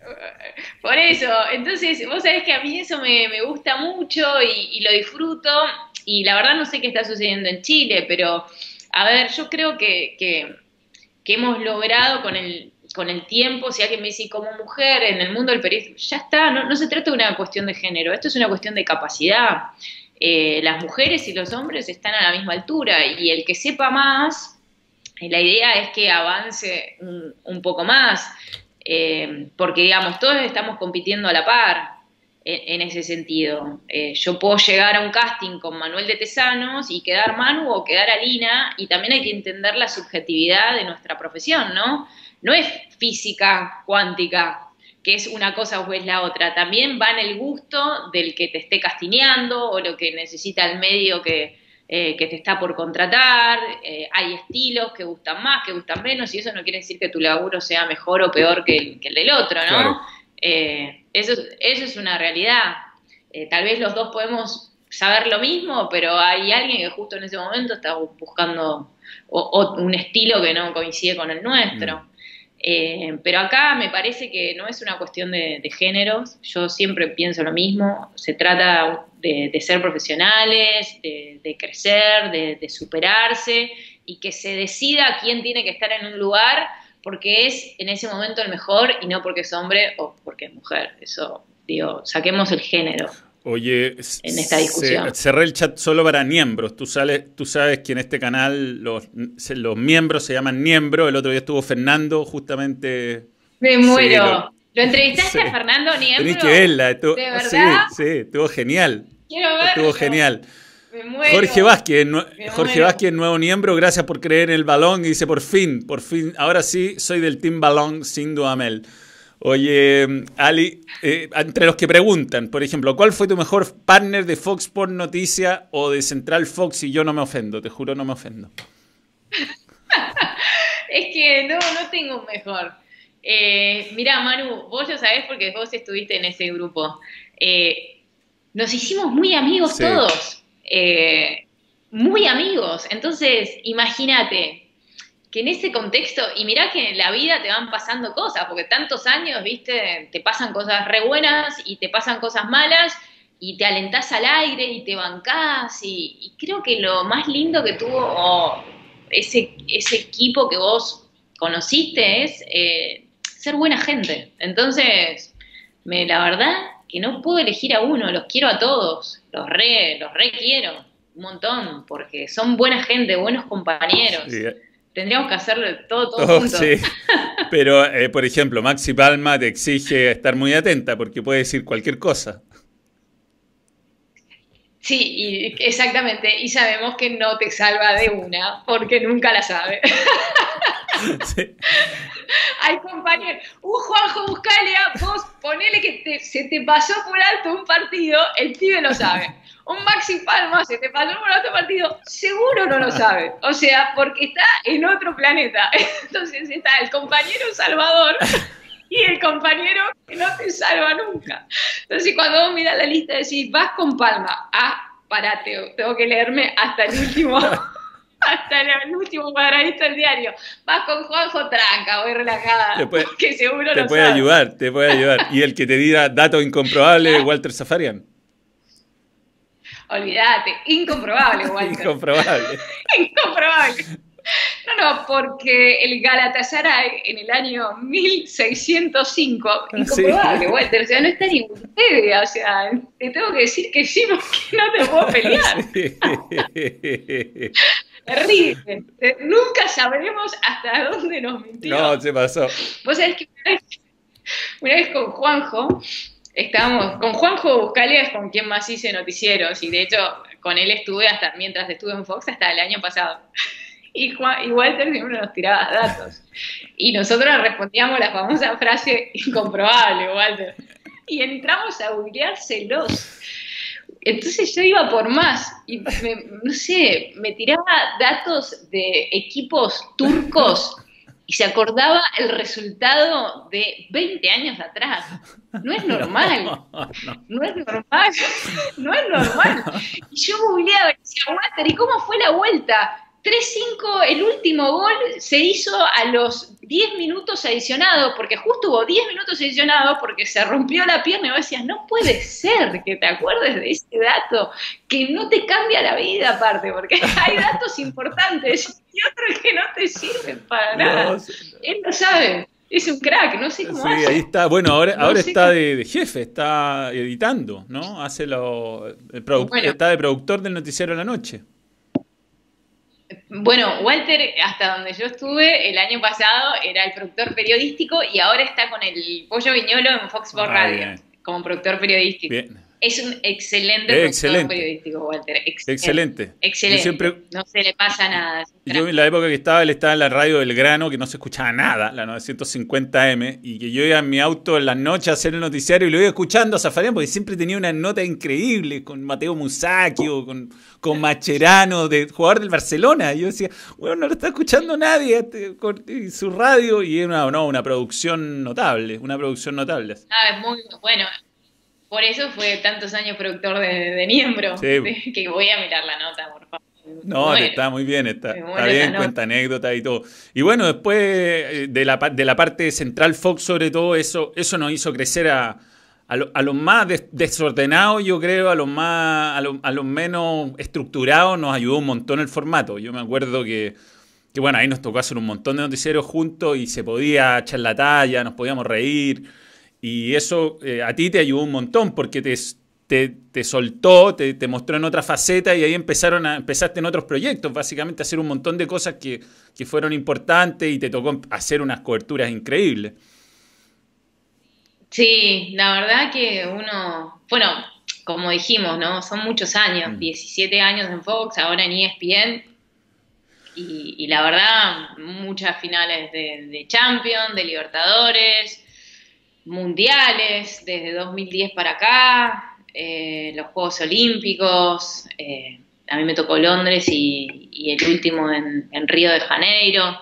Por eso, entonces vos sabés que a mí eso me, gusta mucho y, lo disfruto y la verdad no sé qué está sucediendo en Chile, pero a ver, yo creo que, que hemos logrado con el, con el tiempo, si alguien me dice como mujer en el mundo del periodismo, ya está, no, se trata de una cuestión de género, esto es una cuestión de capacidad. Eh, las mujeres y los hombres están a la misma altura y el que sepa más, eh, la idea es que avance un, poco más, eh, porque digamos, todos estamos compitiendo a la par en, ese sentido. yo puedo llegar a un casting con Manuel de Tesanos y quedar Manu o quedar Alina, y también hay que entender la subjetividad de nuestra profesión, ¿no? no es física cuántica, que es una cosa o es la otra. También va en el gusto del que te esté castineando o lo que necesita el medio que, eh, te está por contratar. Eh, hay estilos que gustan más, que gustan menos, y eso no quiere decir que tu laburo sea mejor o peor que el, del otro, ¿no? Eh, eso, eso es una realidad. tal vez los dos podemos saber lo mismo, pero hay alguien que justo en ese momento está buscando un estilo que no coincide con el nuestro. Mm. Eh, pero acá me parece que no es una cuestión de, géneros, yo siempre pienso lo mismo, se trata de, ser profesionales, de, crecer, de, superarse y que se decida quién tiene que estar en un lugar porque es en ese momento el mejor y no porque es hombre o porque es mujer. Eso, digo, saquemos el género. Oye, en esta discusión. cerré el chat solo para miembros. Tú, tú sabes que en este canal los, los miembros se llaman miembros. El otro día estuvo Fernando, justamente. Me muero. lo, entrevistaste a Fernando Niembro? Tenés que verla. Estuvo, ¿De verdad? Sí, sí, estuvo genial. Quiero verlo. Estuvo genial. Me muero. Jorge Vázquez, Jorge Vázquez, nuevo miembro, gracias por creer en el balón. Y dice, por fin, por fin, ahora sí soy del Team Balón sin Duamel. Oye, Ali, eh, entre los que preguntan, por ejemplo, ¿cuál fue tu mejor partner de Fox por Noticia o de Central Fox? Y yo no me ofendo, te juro, no me ofendo. es que no, no tengo un mejor. Eh, mira, Manu, vos lo sabés porque vos estuviste en ese grupo. Eh, nos hicimos muy amigos todos. Eh, muy amigos. Entonces, imagínate, que en ese contexto, y mirá que en la vida te van pasando cosas, porque tantos años, viste, te pasan cosas re buenas y te pasan cosas malas, y te alentás al aire y te bancás, y, creo que lo más lindo que tuvo ese, ese equipo que vos conociste es eh, ser buena gente. Entonces, me, la verdad que no puedo elegir a uno, los quiero a todos, los re, los re quiero, un montón, porque son buena gente, buenos compañeros. Tendríamos que hacerlo todo, todo, juntos. Sí. Pero, eh, por ejemplo, Maxi Palma te exige estar muy atenta porque puede decir cualquier cosa. Sí, exactamente. Y sabemos que no te salva de una, porque nunca la sabe. Sí. Hay compañeros, un Juanjo Buscalia, vos ponele que se te pasó por alto un partido, el pibe lo sabe. Un Maxi Palma se te pasó por alto partido, seguro no lo sabe. O sea, porque está en otro planeta. Entonces está el compañero Salvador y el compañero que no te salva nunca. Entonces, cuando vos miras la lista, decís, vas con Palma, ah, parate, tengo que leerme hasta el último. hasta el último cuadradito del diario. Vas con Juanjo Tranca, voy relajada. Te puede, que seguro te puede ayudar, te puede ayudar. Y el que te diga datos incomprobables, Walter Zafarian. Olvídate, incomprobable, Walter. incomprobable. incomprobable. No, no, porque el Galatasaray en el año 1605, ah, incomprobable, Walter, o sea, no está en Wikipedia, o sea, te tengo que decir que sí porque no te puedo pelear. Terrible. Nunca sabremos hasta dónde nos mintió. No, se pasó. Vos sabés que una vez, con Juanjo, estábamos, con Juanjo Buscalia es con quien más hice noticieros, y de hecho con él estuve hasta, mientras estuve en Fox, hasta el año pasado. Y, Juan, Walter siempre nos tiraba datos. Y nosotros respondíamos la famosa frase incomprobable, Walter. Y entramos a googleárselos. Entonces yo iba por más y no sé, me tiraba datos de equipos turcos y se acordaba el resultado de 20 años atrás. No es normal. No es normal. No es normal. Y yo googleaba y decía, Walter, ¿y cómo fue la vuelta? 3-5, el último gol se hizo a los 10 minutos adicionados, porque justo hubo 10 minutos adicionados porque se rompió la pierna y vos decías, no puede ser que te acuerdes de ese dato, que no te cambia la vida aparte, porque hay datos importantes y otros que no te sirven para nada. Él lo sabe. Es un crack, no sé cómo sí, ahí está. Bueno, ahora, ahora está de, jefe, está editando, ¿no? Hace lo, está de productor del noticiero de la noche. Bueno, Walter, hasta donde yo estuve el año pasado, era el productor periodístico y ahora está con el Pollo Viñolo en Fox Sports Radio, como productor periodístico. Es un excelente productor periodístico, Walter. Excelente. Excelente. No se le pasa nada. Yo en la época que estaba, él estaba en la radio del grano, que no se escuchaba nada, la 950M, y que yo iba en mi auto en las noches a hacer el noticiario y lo iba escuchando a Zafarian porque siempre tenía una nota increíble con Mateo Musacchi o con, con Macherano, de jugador del Barcelona. Y yo decía, bueno, no lo está escuchando nadie este, con su radio, y era una, no, una producción notable, una producción notable. Ah, es muy bueno. Por eso fue tantos años productor de, de Niembro, que voy a mirar la nota, por favor. No, está muy bien, está, está bien, cuenta anécdotas y todo. Y bueno, después eh, de la, de la parte central Fox, sobre todo, eso, eso nos hizo crecer a, a, los más desordenados, yo creo, a los más a, los menos estructurados, nos ayudó un montón el formato. Yo me acuerdo que, que, bueno, ahí nos tocó hacer un montón de noticieros juntos y se podía echar la talla, nos podíamos reír. Y eso eh, a ti te ayudó un montón porque te, te, soltó, te, mostró en otra faceta y ahí empezaron a, empezaste en otros proyectos, básicamente a hacer un montón de cosas que, que fueron importantes y te tocó hacer unas coberturas increíbles. Sí, la verdad que uno, bueno, como dijimos, ¿no? Son muchos años, 17 mm. años en Fox, ahora en ESPN, y, la verdad, muchas finales de, de Champions, de Libertadores, mundiales desde 2010 para acá, eh, los Juegos Olímpicos, eh, a mí me tocó Londres y, el último en, Río de Janeiro.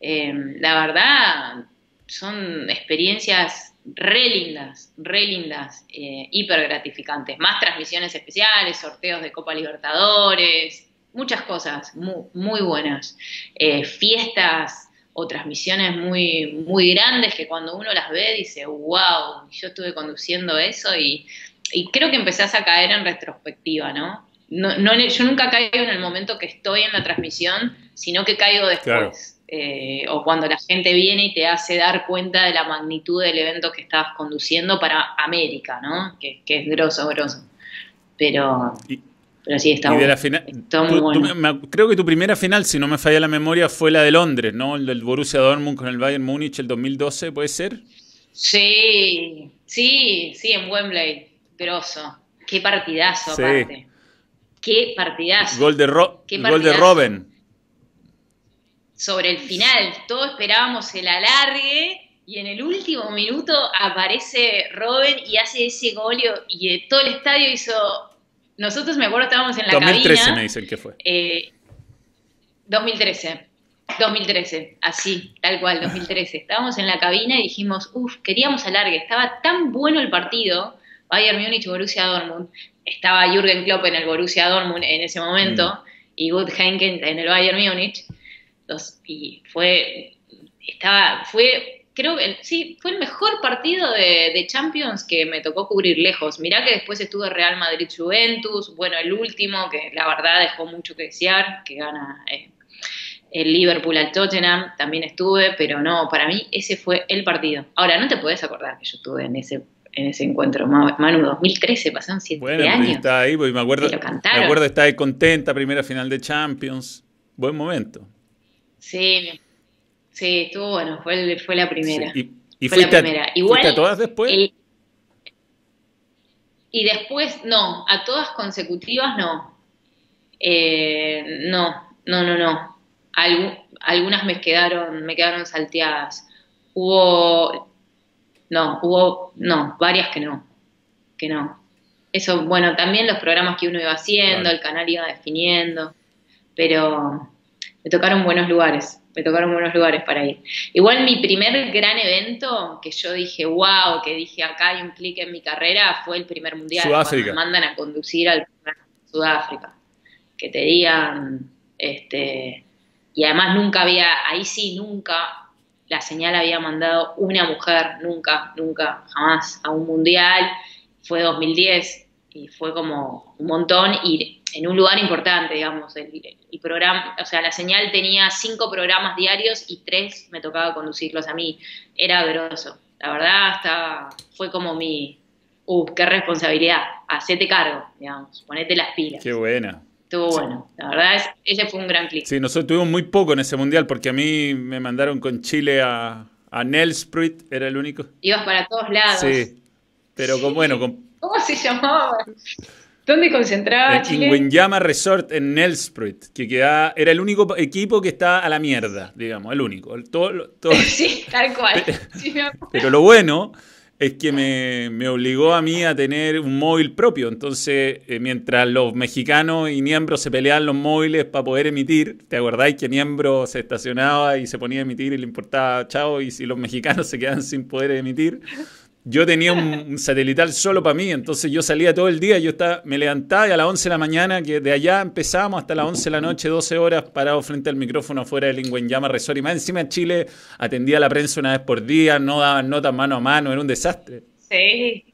Eh, la verdad, son experiencias re lindas, re lindas, hiper gratificantes. Más transmisiones especiales, sorteos de Copa Libertadores, muchas cosas muy, muy buenas. fiestas o transmisiones muy, muy grandes que cuando uno las ve dice, wow, yo estuve conduciendo eso y, creo que empezás a caer en retrospectiva, ¿no? No, no yo nunca caigo en el momento que estoy en la transmisión, sino que caigo después. Eh, o cuando la gente viene y te hace dar cuenta de la magnitud del evento que estabas conduciendo para América, ¿no? Que, es grosso, grosso. Pero... Pero sí, está, la final, creo que tu primera final, si no me falla la memoria, fue la de Londres, ¿no? El del Borussia Dortmund con el Bayern Múnich el 2012, ¿puede ser? Sí, sí, sí, en Wembley. Grosso. Qué partidazo, aparte. qué partidazo. Gol de, Ro Qué gol de. Robin. sobre el final. Todos esperábamos el alargue y en el último minuto aparece Robin y hace ese gol y y todo el estadio hizo... Nosotros, me acuerdo, estábamos en la 2013 cabina. me dicen que fue. eh, 2013. 2013, así, tal cual, 2013. Estábamos en la cabina y dijimos, uff, queríamos alargue. Estaba tan bueno el partido, Bayern Múnich, Borussia Dortmund. Estaba Jürgen Klopp en el Borussia Dortmund en ese momento y Gut Heynckes en el Bayern Múnich. Y fue, estaba, fue, creo que, sí, fue el mejor partido de, de Champions que me tocó cubrir lejos. Mirá que después estuve Real Madrid-Juventus, bueno, el último, que la verdad dejó mucho que desear, que gana eh, el Liverpool al Tottenham, también estuve, pero no, para mí ese fue el partido. Ahora, no te podés acordar que yo estuve en ese en ese encuentro, Ma- Manu, 2013, pasaron siete Bueno, pero años. está ahí, porque me acuerdo, me acuerdo estar ahí contenta, primera final de Champions. Buen momento. Sí, sí, estuvo bueno, fue, fue la primera. Sí, Y, y Fue la fuiste, a, primera. Igual, a todas después. El- y después, no, a todas consecutivas no. Eh, no, no, no, no. Algu- algunas me quedaron, me quedaron salteadas. Hubo, no, hubo, no, varias que no, que no. Eso, bueno, también los programas que uno iba haciendo, Claro. el canal iba definiendo, pero me tocaron buenos lugares, me tocaron buenos lugares para ir. Igual mi primer gran evento, que yo dije, wow, que dije acá hay un clic en mi carrera, fue el primer mundial. Sudáfrica. Cuando me mandan a conducir al Sudáfrica. Que te digan, este, y además nunca había, ahí sí, nunca la señal había mandado una mujer, nunca, nunca, jamás, a un mundial. Fue 2010 y fue como un montón y en un lugar importante, digamos. El, el programa, o sea, la señal tenía cinco programas diarios y tres me tocaba conducirlos a mí. Era grosso. La verdad, hasta fue como mi, uh, qué responsabilidad. Hacete cargo, digamos, ponete las pilas. Qué buena. Estuvo bueno. La verdad, es, ese fue un gran clic. Sí, nosotros tuvimos muy poco en ese mundial porque a mí me mandaron con Chile a, a Nelspruit, era el único. Ibas para todos lados. Sí, pero con, bueno, con ¿Cómo se llamaba? ¿Dónde concentraba en Chile? Ingüenyama Resort en Nelspruit, que queda, era el único equipo que está a la mierda, digamos, el único. El- todo- todo- Sí, tal cual. Sí, pero lo bueno es que me, me obligó a mí a tener un móvil propio. Entonces, eh, mientras los mexicanos y Niembro se peleaban los móviles para poder emitir, ¿te acordáis que Niembro se estacionaba y se ponía a emitir y le importaba chao? Y si los mexicanos se quedaban sin poder emitir, yo tenía un, satelital solo para mí. Entonces, yo salía todo el día, yo estaba, me levantaba y a las 11 de la mañana, que de allá empezábamos hasta las 11 de la noche, 12 horas parado frente al micrófono afuera del Llama Resort. Y más encima en Chile atendía a la prensa una vez por día, no daban notas mano a mano, era un desastre. Sí.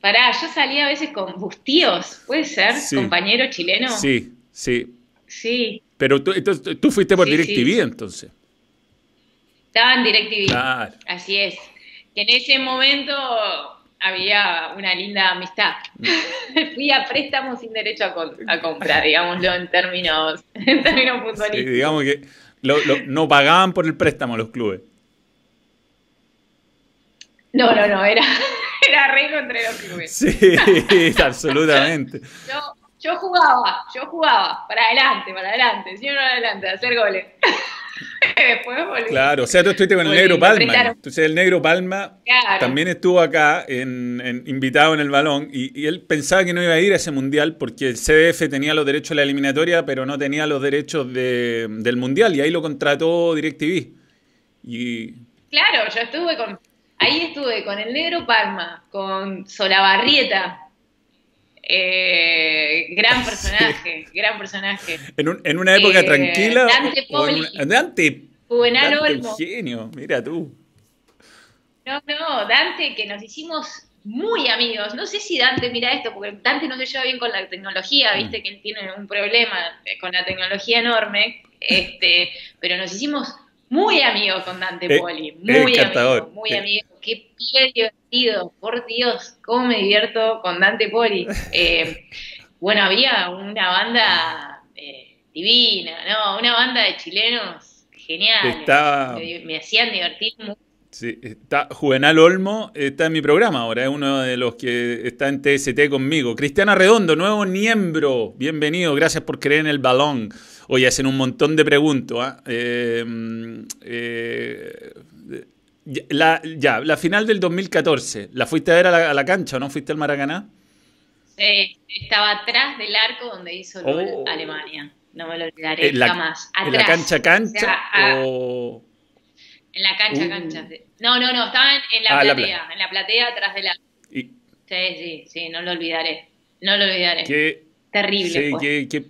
Pará, yo salía a veces con Bustíos, ¿puede ser? Sí. Compañero chileno. Sí, sí. Sí. Pero tú, entonces, tú fuiste por Sí, DirecTV sí. entonces. Estaba en DirecTV. Claro. Así es. Que en ese momento había una linda amistad. Fui a préstamo sin derecho a, con- a compra, digámoslo en términos, en términos Sí, futbolísticos. digamos que lo- lo- no pagaban por el préstamo los clubes. No, no, no, era, era rey contra los clubes. Sí, absolutamente. Yo, yo jugaba, yo jugaba, para adelante, para adelante, siempre para adelante, hacer goles. Después volví. Claro, o sea, tú estuviste con el Negro Palma. Entonces el Negro Palma Claro. también estuvo acá en, en- invitado en el balón y, y él pensaba que no iba a ir a ese mundial porque el CDF tenía los derechos de la eliminatoria, pero no tenía los derechos de- del mundial y ahí lo contrató DirecTV. Y Claro, yo estuve con. Ahí estuve con el Negro Palma, con Solabarrieta. Eh, gran personaje, gran personaje. en, un- en una época Eh, tranquila. Dante en Poli. una- Dante, Juvenal Dante Olmo. Eugenio, mira tú. No, no, Dante, que nos hicimos muy amigos. No sé si Dante mira esto, porque Dante no se lleva bien con la tecnología, Mm. viste que él tiene un problema con la tecnología enorme, este, pero nos hicimos muy amigos con Dante Eh, Poli, muy amigos, muy Eh. amigos. Qué pibe divertido, por Dios, cómo me divierto con Dante Poli. Eh, bueno, había una banda eh, divina, ¿no? Una banda de chilenos geniales. Estaba- Me, me hacían divertir mucho. Sí, está Juvenal Olmo, está en mi programa ahora, es uno de los que está en TST conmigo. Cristiana Redondo, nuevo miembro, bienvenido, gracias por creer en el balón. Oye, hacen un montón de preguntas. ¿ah? Eh, eh, la, ya, la final del 2014, ¿la fuiste a ver a la, cancha o no fuiste al Maracaná? Sí, estaba atrás del arco donde hizo oh. Alemania. No me lo olvidaré jamás. ¿En la cancha cancha o...? En la cancha, uh. cancha. No, no, no, estaban en la ah, platea, en la platea atrás de la... Sí, sí, sí, no lo olvidaré. No lo olvidaré. Qué, Terrible. Sí, qué,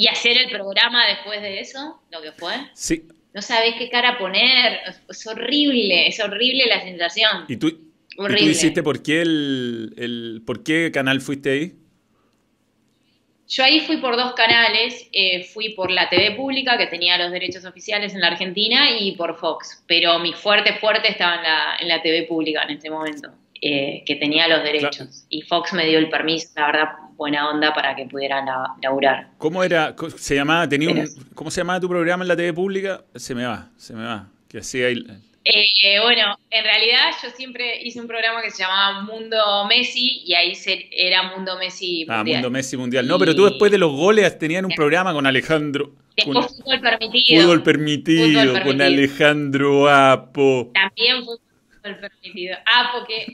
Y hacer el programa después de eso, lo que fue. Sí. No sabés qué cara poner. Es horrible, es horrible la sensación. ¿Y tú, horrible. ¿y tú hiciste por qué el, el, por qué canal fuiste ahí? Yo ahí fui por dos canales, eh, fui por la TV pública, que tenía los derechos oficiales en la Argentina, y por Fox, pero mi fuerte, fuerte estaba en la, en la TV pública en ese momento, eh, que tenía los derechos. Y Fox me dio el permiso, la verdad, buena onda para que pudiera laburar. ¿Cómo era, se llamaba, tenía un, cómo se llamaba tu programa en la TV pública? Se me va, se me va, que hacía eh, bueno, en realidad yo siempre hice un programa que se llamaba Mundo Messi y ahí era Mundo Messi ah, Mundial. Ah, Mundo Messi Mundial. No, pero tú después de los goles tenían un programa con Alejandro. Después fútbol permitido. Fútbol permitido, con Alejandro Apo. También fútbol permitido. Apo que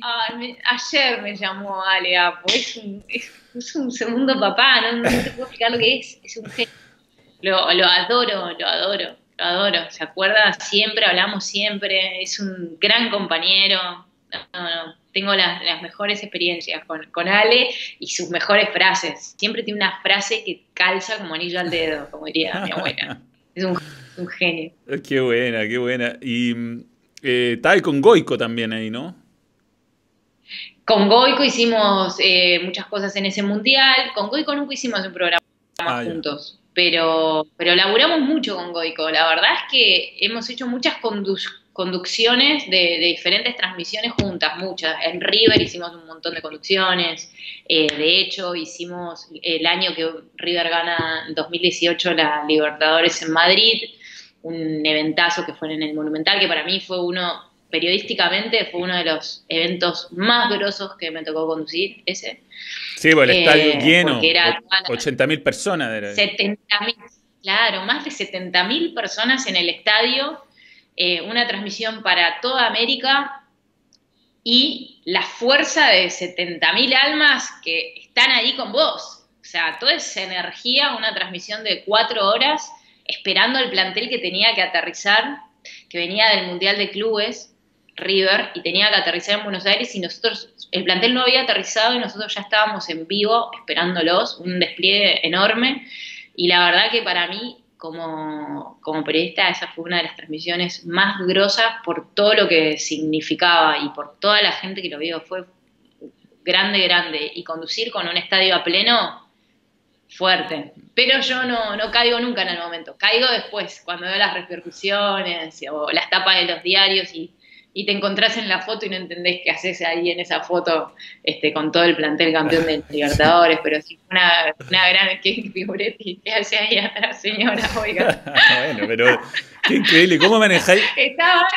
ayer me llamó Ale Apo. Es un, es, un segundo papá, no, no, te puedo explicar lo que es. Es un genio. Lo, adoro, lo adoro lo adoro, se acuerda siempre, hablamos siempre, es un gran compañero. tengo las, mejores experiencias con, con, Ale y sus mejores frases. Siempre tiene una frase que calza como anillo al dedo, como diría mi abuela. Es un, genio. Qué buena, qué buena. Y eh, tal con Goico también ahí, ¿no? Con Goico hicimos eh, muchas cosas en ese mundial. Con Goico nunca hicimos un programa ah, juntos pero, pero laburamos mucho con Goico. La verdad es que hemos hecho muchas conducciones de, diferentes transmisiones juntas, muchas. En River hicimos un montón de conducciones. Eh, de hecho, hicimos el año que River gana en 2018 la Libertadores en Madrid, un eventazo que fue en el Monumental, que para mí fue uno, periodísticamente, fue uno de los eventos más grosos que me tocó conducir, ese. Sí, pues el estadio eh, lleno, 80.000 personas. 70.000, claro, más de 70.000 personas en el estadio, eh, una transmisión para toda América y la fuerza de 70.000 almas que están ahí con vos. O sea, toda esa energía, una transmisión de cuatro horas esperando el plantel que tenía que aterrizar, que venía del Mundial de Clubes, River y tenía que aterrizar en Buenos Aires y nosotros, el plantel no había aterrizado y nosotros ya estábamos en vivo esperándolos, un despliegue enorme. Y la verdad que para mí como, como periodista esa fue una de las transmisiones más grosas por todo lo que significaba y por toda la gente que lo vio, fue grande, grande. Y conducir con un estadio a pleno fuerte. Pero yo no, no caigo nunca en el momento, caigo después, cuando veo las repercusiones o las tapas de los diarios y y te encontrás en la foto y no entendés qué haces ahí en esa foto este, con todo el plantel campeón de Libertadores, pero sí una, una gran que figuretti que hace ahí atrás, señora, oiga. bueno, pero qué increíble, ¿cómo manejáis? Estaba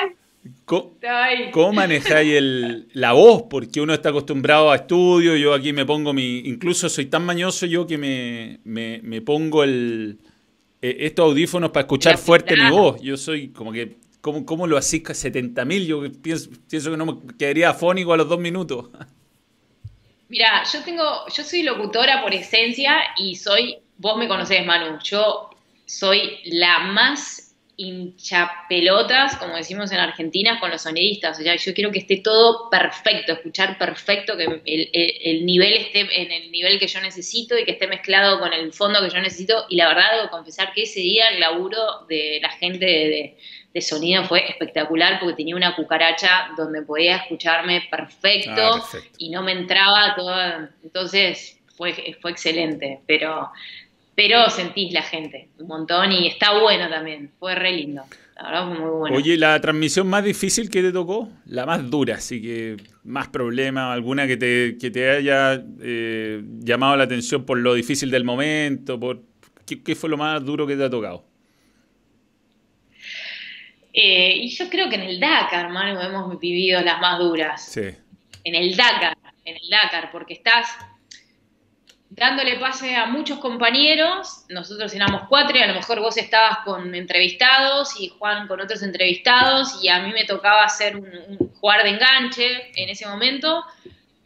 ¿Cómo, manejáis el, la voz? Porque uno está acostumbrado a estudio, yo aquí me pongo mi... Incluso soy tan mañoso yo que me, me, pongo el, eh, estos audífonos para escuchar fuerte mi voz. Yo soy como que ¿Cómo, cómo lo hacís 70.000? Yo pienso, pienso que no me quedaría afónico a los dos minutos. Mira, yo tengo, yo soy locutora por esencia y soy, vos me conocés, Manu, yo soy la más hinchapelotas, como decimos en Argentina, con los sonidistas. O sea, yo quiero que esté todo perfecto, escuchar perfecto, que el, el, nivel esté en el nivel que yo necesito y que esté mezclado con el fondo que yo necesito. Y la verdad, debo confesar que ese día el laburo de la gente de, de sonido fue espectacular porque tenía una cucaracha donde podía escucharme perfecto, ah, y no me entraba todo. Entonces fue, fue excelente, pero, pero sentís la gente un montón y está bueno también, fue re lindo. La verdad fue muy bueno. Oye, la transmisión más difícil que te tocó, la más dura, así que más problema, alguna que te, que te haya eh, llamado la atención por lo difícil del momento, por ¿qué, ¿qué fue lo más duro que te ha tocado? Eh, y yo creo que en el Dakar, hermano, hemos vivido las más duras. Sí. En el Dakar, en el Dakar, porque estás dándole pase a muchos compañeros, nosotros éramos cuatro y a lo mejor vos estabas con entrevistados y Juan con otros entrevistados y a mí me tocaba hacer un, un jugar de enganche en ese momento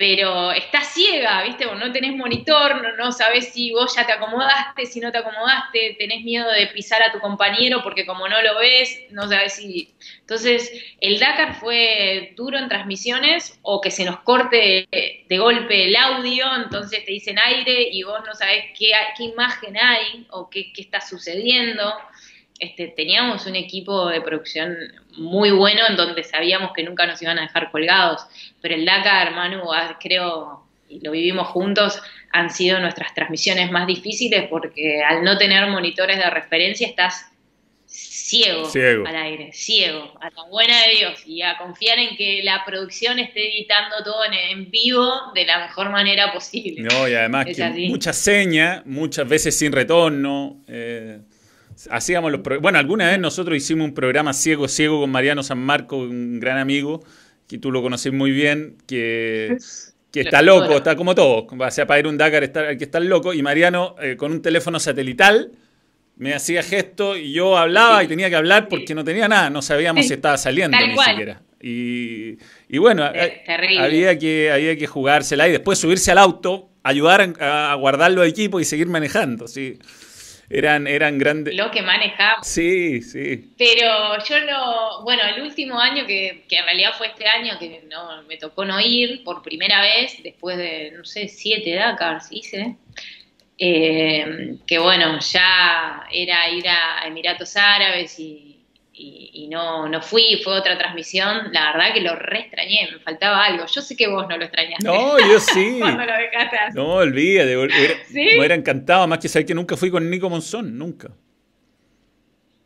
pero estás ciega, ¿viste? Vos no tenés monitor, no, no sabés si vos ya te acomodaste, si no te acomodaste, tenés miedo de pisar a tu compañero porque como no lo ves, no sabés si... Entonces, el Dakar fue duro en transmisiones o que se nos corte de golpe el audio, entonces te dicen aire y vos no sabés qué, qué imagen hay o qué está sucediendo. Este, teníamos un equipo de producción muy bueno en donde sabíamos que nunca nos iban a dejar colgados, pero el Dakar, Manu, creo, y lo vivimos juntos, han sido nuestras transmisiones más difíciles porque al no tener monitores de referencia estás ciego, al aire, ciego, a la buena de Dios, y a confiar en que la producción esté editando todo en, vivo de la mejor manera posible. No, y además que mucha seña, muchas veces sin retorno. Eh hacíamos los bueno, alguna vez nosotros hicimos un programa ciego ciego con Mariano San Marco, un gran amigo que tú lo conoces muy bien, que, que está loco, está como todo, o sea, para ir un Dakar hay que estar loco y Mariano eh, con un teléfono satelital me hacía gesto y yo hablaba y tenía que hablar porque no tenía nada, no sabíamos si estaba saliendo ni siquiera. Y, y bueno, eh, había que, había que jugársela y después subirse al auto, ayudar a, a guardar los equipos y seguir manejando. ¿sí? Eran, eran grandes. Lo que manejaba. Sí, sí. Pero yo no, bueno, el último año que, que en realidad fue este año que no me tocó no ir por primera vez, después de, no sé, siete Dakars hice. Eh, que bueno, ya era ir a Emiratos Árabes y y, no, no fui, fue otra transmisión, la verdad que lo re extrañé, me faltaba algo. Yo sé que vos no lo extrañaste. No, yo sí. Cuando lo dejaste No, olvídate, me hubiera encantado, más que saber que nunca fui con Nico Monzón, nunca.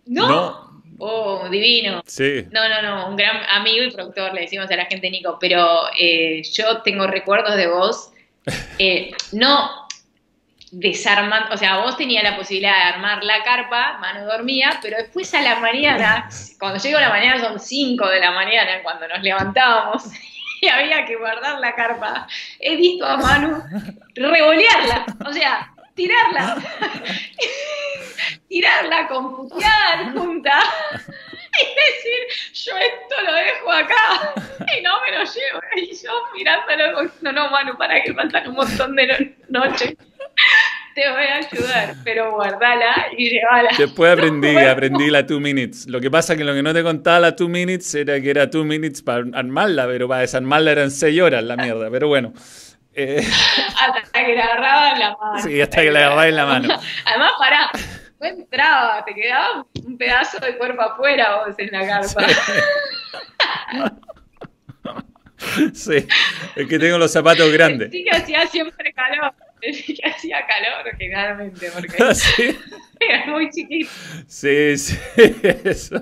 No. Oh, divino. Sí. No, no, no, un gran amigo y productor, le decimos a la gente Nico, pero eh, yo tengo recuerdos de vos. Eh, no, desarmando, o sea, vos tenías la posibilidad de armar la carpa, Manu dormía, pero después a la mañana, cuando llego a la mañana son 5 de la mañana cuando nos levantábamos y había que guardar la carpa, he visto a Manu revolearla, o sea, tirarla, tirarla con puteada junta y decir, yo esto lo dejo acá y no me lo llevo. Y yo mirándolo, no, no, Manu, para que faltan un montón de noches te voy a ayudar, pero guardala y llévala. Después aprendí, aprendí la two minutes. Lo que pasa es que lo que no te contaba la two minutes era que era two minutes para armarla, pero para desarmarla eran seis horas la mierda, pero bueno. Eh. Hasta que la agarraba en la mano. Sí, hasta que la agarraba en la mano. Además, pará, no entraba, te quedaba un pedazo de cuerpo afuera vos en la carpa. Sí, es que tengo los zapatos grandes. Sí que hacía siempre calor. que hacía calor generalmente, porque ¿Ah, era muy chiquito. Sí, sí, eso,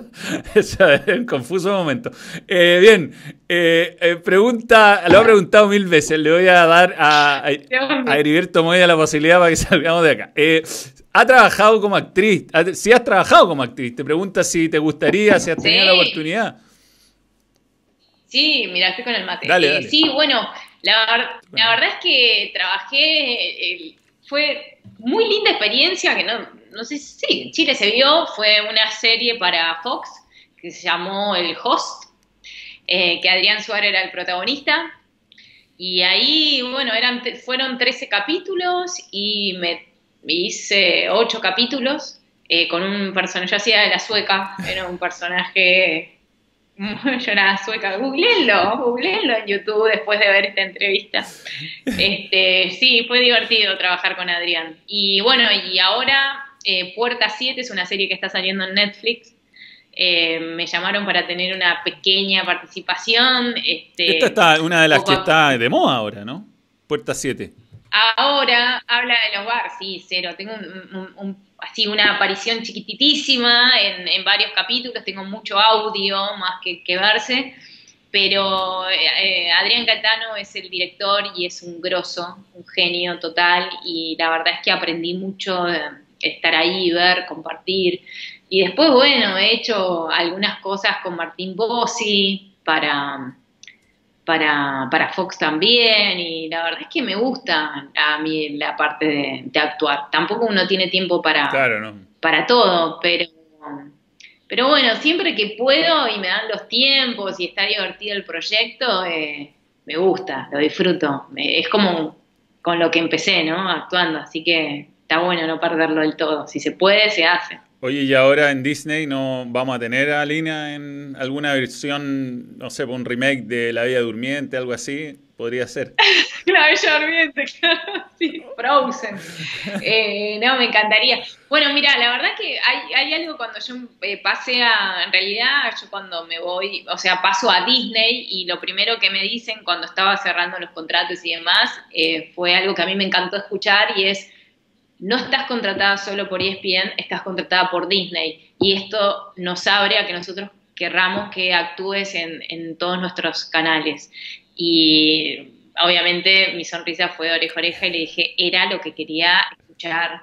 eso es un confuso momento. Eh, bien, eh, eh, pregunta, lo he preguntado mil veces, le voy a dar a, a, Heriberto Moya la posibilidad para que salgamos de acá. ¿Ha trabajado como actriz? Si has trabajado como actriz, te pregunta si te gustaría, si has tenido la oportunidad. Sí, mira, estoy con el mate. Sí, bueno, la, verdad es que trabajé, fue muy linda experiencia, que no, no sé si sí, Chile se vio, fue una serie para Fox que se llamó El Host, eh, que Adrián Suárez era el protagonista. Y ahí, bueno, eran, fueron 13 capítulos y me, hice 8 capítulos eh, con un personaje, yo hacía de la sueca, era un personaje yo era sueca, googleenlo, googleenlo en YouTube después de ver esta entrevista. Este, sí, fue divertido trabajar con Adrián. Y bueno, y ahora eh, Puerta 7 es una serie que está saliendo en Netflix. Eh, me llamaron para tener una pequeña participación. Este, Esta está una de las que está de moda ahora, ¿no? Puerta 7. Ahora habla de los bars, sí, cero. Tengo un así una aparición chiquititísima en, varios capítulos, tengo mucho audio más que, que verse, pero eh, Adrián Catano es el director y es un grosso, un genio total y la verdad es que aprendí mucho estar ahí, ver, compartir. Y después, bueno, he hecho algunas cosas con Martín Bossi para, para, para Fox también, y la verdad es que me gusta a mí la parte de, actuar. Tampoco uno tiene tiempo para, para todo, pero pero bueno, siempre que puedo y me dan los tiempos y está divertido el proyecto, eh, me gusta, lo disfruto. Es como con lo que empecé, ¿no? Actuando, así que está bueno no perderlo del todo. Si se puede, se hace. Oye, y ahora en Disney no vamos a tener a Lina en alguna versión, no sé, un remake de La Vida Durmiente, algo así podría ser. la Bella Durmiente, claro, sí, Frozen. Eh, no, me encantaría. Bueno, mira, la verdad que hay, algo cuando yo eh, pasé a, en realidad, yo cuando me voy, o sea, paso a Disney y lo primero que me dicen cuando estaba cerrando los contratos y demás, eh, fue algo que a mí me encantó escuchar y es, no estás contratada solo por ESPN, estás contratada por Disney. Y esto nos abre a que nosotros querramos que actúes en, todos nuestros canales. Y obviamente mi sonrisa fue de oreja a oreja y le dije, era lo que quería escuchar,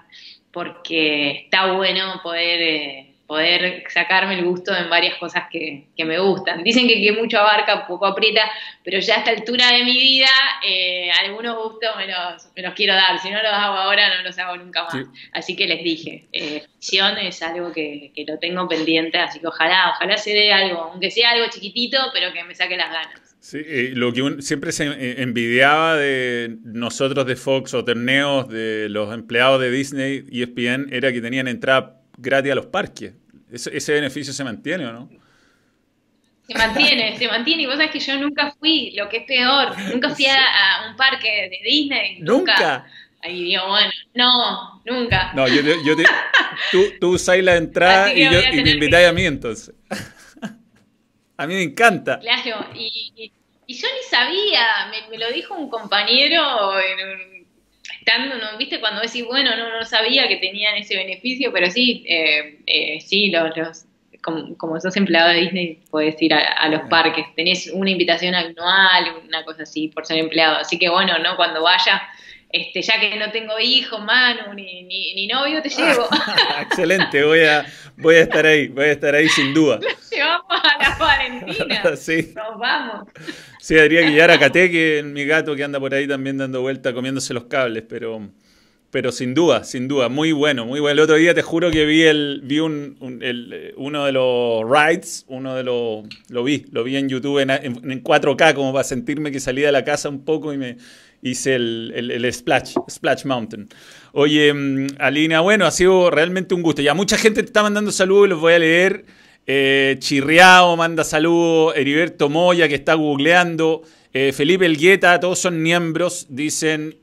porque está bueno poder, eh, poder sacarme el gusto en varias cosas que, me gustan. Dicen que, que mucho abarca, poco aprieta, pero ya a esta altura de mi vida, eh, algunos gustos me los, quiero dar. Si no los hago ahora, no los hago nunca más. Así que les dije, eh, es algo que, que lo tengo pendiente, así que ojalá, ojalá se dé algo, aunque sea algo chiquitito, pero que me saque las ganas. Sí, eh, lo que siempre se envidiaba de nosotros de Fox o torneos de los empleados de Disney y ESPN era que tenían entrada gratis a los parques. ¿Ese, beneficio se mantiene o no? Se mantiene, se mantiene. Y vos sabés que yo nunca fui, lo que es peor, nunca fui a, un parque de Disney. ¿Nunca? Ahí digo, bueno, no, nunca. No, yo, yo tú, tú usás la entrada y, yo, y me invitáis a mí entonces. A mí me encanta. Claro, y, yo ni sabía, me, lo dijo un compañero estando, ¿no? ¿viste? Cuando decís, bueno, no, no sabía que tenían ese beneficio, pero sí, eh, eh, sí, los, los como, sos empleado de Disney, puedes ir a, los parques, tenés una invitación anual, una cosa así, por ser empleado. Así que bueno, ¿no? Cuando vaya, este, ya que no tengo hijo, Manu, ni, ni, novio, te llevo. Excelente, voy a, voy a estar ahí, voy a estar ahí sin duda. llevamos a la Valentina. sí. Nos vamos. Sí, habría que llevar a Cate, que es mi gato que anda por ahí también dando vuelta, comiéndose los cables, pero, pero sin duda, sin duda, muy bueno, muy bueno. El otro día te juro que vi el, vi un, uno de los rides, uno de los, lo vi, lo vi en YouTube en, en 4K como para sentirme que salía de la casa un poco y me hice el, el, Splash, Splash Mountain. Oye, mm, Alina, bueno, ha sido realmente un gusto. Ya mucha gente te está mandando saludos, los voy a leer. Eh, Chirriao manda saludos, Heriberto Moya que está googleando, eh, Felipe Elgueta, todos son miembros, dicen,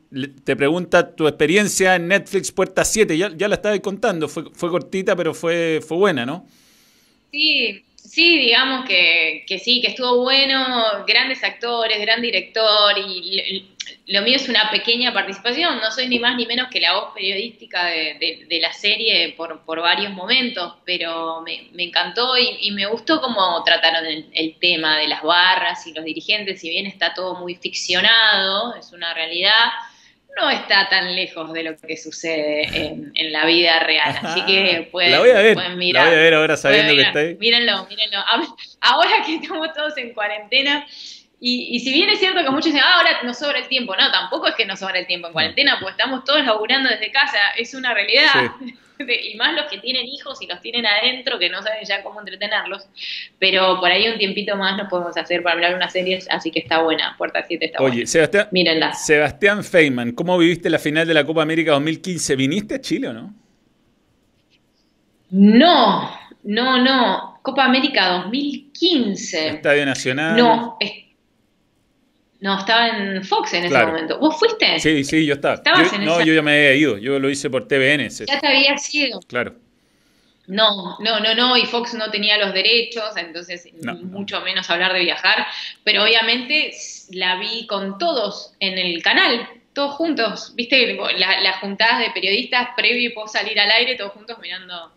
te pregunta tu experiencia en Netflix Puerta 7, ya, ya la estaba contando, fue, fue cortita pero fue, fue buena, ¿no? Sí, Sí, digamos que, que, sí, que estuvo bueno, grandes actores, gran director y lo mío es una pequeña participación, no soy ni más ni menos que la voz periodística de, la serie por, varios momentos, pero me, encantó y, me gustó cómo trataron el, tema de las barras y los dirigentes, si bien está todo muy ficcionado, es una realidad, no está tan lejos de lo que sucede en, la vida real, así que pueden, la voy a ver, mirar. La voy a ver ahora sabiendo que está ahí. Mírenlo, mírenlo. Ahora que estamos todos en cuarentena, y, si bien es cierto que muchos dicen, ah, ahora nos sobra el tiempo, no, tampoco es que nos sobra el tiempo en cuarentena, pues estamos todos laburando desde casa, es una realidad. y más los que tienen hijos y los tienen adentro, que no saben ya cómo entretenerlos. Pero por ahí un tiempito más nos podemos hacer para hablar una serie, así que está buena. Puerta 7 está buena. Oye, Sebastián, Mírenla. Sebastián Feynman, ¿cómo viviste la final de la Copa América 2015? ¿Viniste a Chile o no? No, no, no. Copa América 2015. Estadio Nacional. No, no, estaba en Fox en ese momento. ¿Vos fuiste? Sí, sí, yo estaba. no, yo ya me había ido. Yo lo hice por TVN. Ya te había ido. Claro. No, no, no, no, y Fox no tenía los derechos, entonces mucho menos hablar de viajar, pero obviamente la vi con todos en el canal, todos juntos, viste, las juntadas de periodistas previo y post salir al aire, todos juntos mirando,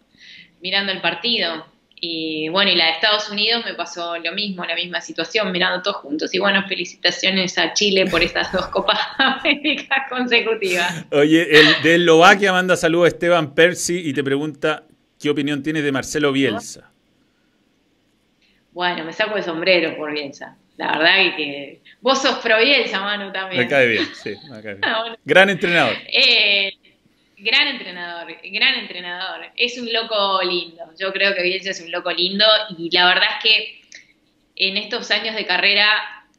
mirando el partido. Y bueno, y la de Estados Unidos me pasó lo mismo, la misma situación, mirando todos juntos. Y bueno, felicitaciones a Chile por estas dos Copas Américas consecutivas. Oye, el de Eslovaquia manda saludos a Esteban Percy y te pregunta qué opinión tienes de Marcelo Bielsa. Bueno, me saco el sombrero por Bielsa. La verdad que vos sos pro Bielsa, Manu, también. Me cae bien, sí, me cae bien. Gran entrenador. Eh, Gran entrenador, gran entrenador. Es un loco lindo. Yo creo que Bielsa es un loco lindo y la verdad es que en estos años de carrera,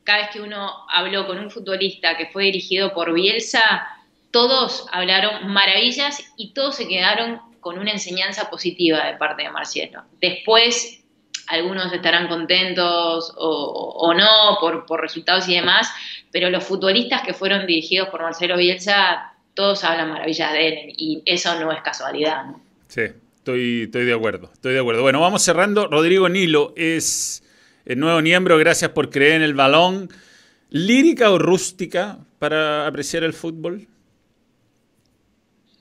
cada vez que uno habló con un futbolista que fue dirigido por Bielsa, todos hablaron maravillas y todos se quedaron con una enseñanza positiva de parte de Marcelo. Después, algunos estarán contentos o, no por, por resultados y demás, pero los futbolistas que fueron dirigidos por Marcelo Bielsa todos hablan maravillas de él y eso no es casualidad. ¿no? Sí, estoy, estoy de acuerdo, estoy de acuerdo. Bueno, vamos cerrando. Rodrigo Nilo es el nuevo miembro, gracias por creer en el balón. ¿Lírica o rústica para apreciar el fútbol?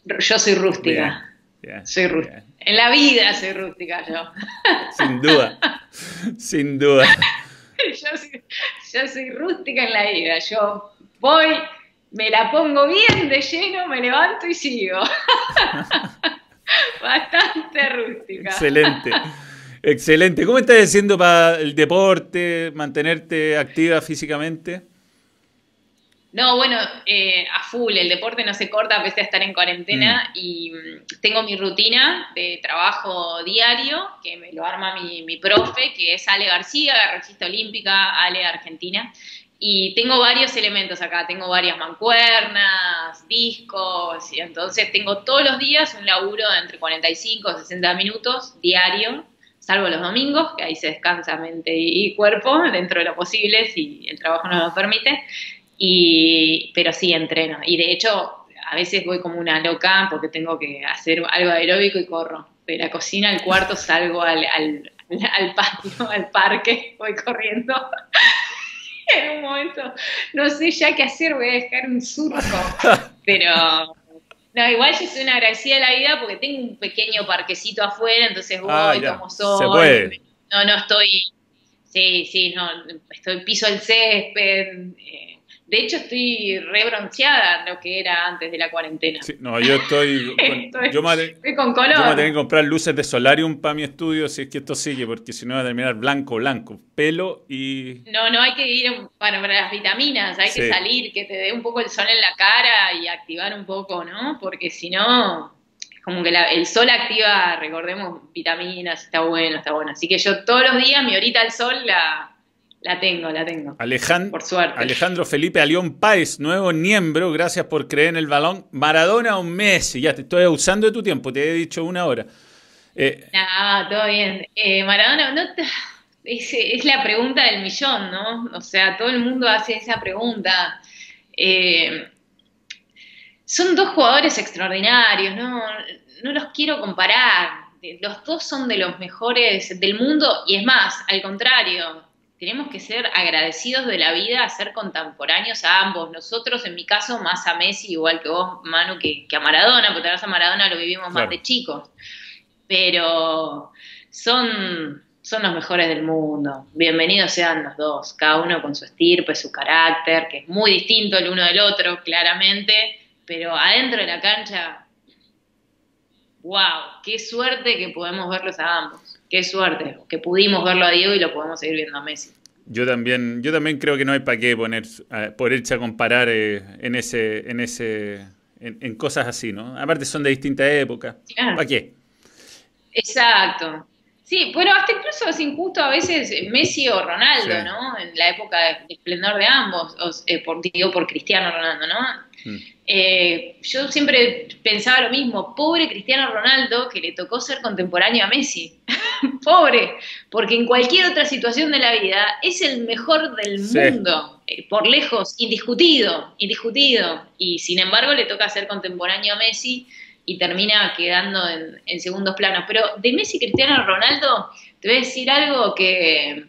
Yo soy rústica. soy rústica. En la vida soy rústica yo. Sin duda, sin duda. yo, soy, yo soy rústica en la vida. Yo voy, me la pongo bien de lleno, me levanto y sigo. Bastante rústica. Excelente. Excelente. ¿Cómo estás haciendo para el deporte, mantenerte activa físicamente? No, bueno, eh, a full, el deporte no se corta a pesar de estar en cuarentena mm. y mm, tengo mi rutina de trabajo diario que me lo arma mi, mi profe, que es Ale García, garrochista olímpica, Ale Argentina. Y tengo varios elementos acá, tengo varias mancuernas, discos, y entonces tengo todos los días un laburo de entre 45 y 60 minutos diario, salvo los domingos, que ahí se descansa mente y cuerpo dentro de lo posible, si el trabajo no lo permite, y, pero sí entreno. Y de hecho, a veces voy como una loca porque tengo que hacer algo aeróbico y corro. De la cocina al cuarto salgo al, al, al patio, al parque, voy corriendo en un momento no sé ya qué hacer, voy a dejar un surco. Pero no, igual yo soy una agradecida de la vida porque tengo un pequeño parquecito afuera, entonces voy ah, como soy. No, no estoy. Sí, sí, no, estoy piso el césped. Eh, de hecho, estoy rebronceada lo que era antes de la cuarentena. no, yo estoy. yo, me, con color. yo me tengo que comprar luces de solarium para mi estudio si es que esto sigue, porque si no va a terminar blanco, blanco. Pelo y. No, no hay que ir para, las vitaminas, hay que salir, que te dé un poco el sol en la cara y activar un poco, ¿no? Porque si no. Como que el sol activa, recordemos, vitaminas, está bueno, está bueno. Así que yo todos los días, mi horita al sol la, la tengo, la tengo. Alejandro, por suerte. Alejandro Felipe Alión Páez, nuevo miembro, gracias por creer en el balón. Maradona o Messi, ya te estoy usando de tu tiempo, te he dicho una hora. Eh, no, todo bien. Eh, Maradona, no es, la pregunta del millón, ¿no? O sea, todo el mundo hace esa pregunta. Eh, son dos jugadores extraordinarios, ¿no? No los quiero comparar. Los dos son de los mejores del mundo y es más, al contrario, tenemos que ser agradecidos de la vida, ser contemporáneos a ambos. Nosotros, en mi caso, más a Messi, igual que vos, Manu, que, a Maradona, porque a Maradona lo vivimos más de chicos. Pero son, son los mejores del mundo. Bienvenidos sean los dos, cada uno con su estirpe, su carácter, que es muy distinto el uno del otro, claramente, pero adentro de la cancha, wow, qué suerte que podemos verlos a ambos qué suerte, que pudimos verlo a Diego y lo podemos seguir viendo a Messi. Yo también, yo también creo que no hay para qué poner, ponerse a comparar eh, en ese, en ese, en, cosas así, ¿no? Aparte son de distintas épocas. ¿Para qué? Exacto. Sí, bueno, hasta incluso es injusto a veces Messi o Ronaldo, ¿no? En la época de esplendor de ambos, o, eh, por, digo por Cristiano Ronaldo, ¿no? Mm. Eh, yo siempre pensaba lo mismo, pobre Cristiano Ronaldo que le tocó ser contemporáneo a Messi. pobre, porque en cualquier otra situación de la vida es el mejor del mundo, eh, por lejos, indiscutido, indiscutido. Y sin embargo le toca ser contemporáneo a Messi y termina quedando en, en segundos planos. Pero de Messi Cristiano Ronaldo, te voy a decir algo que,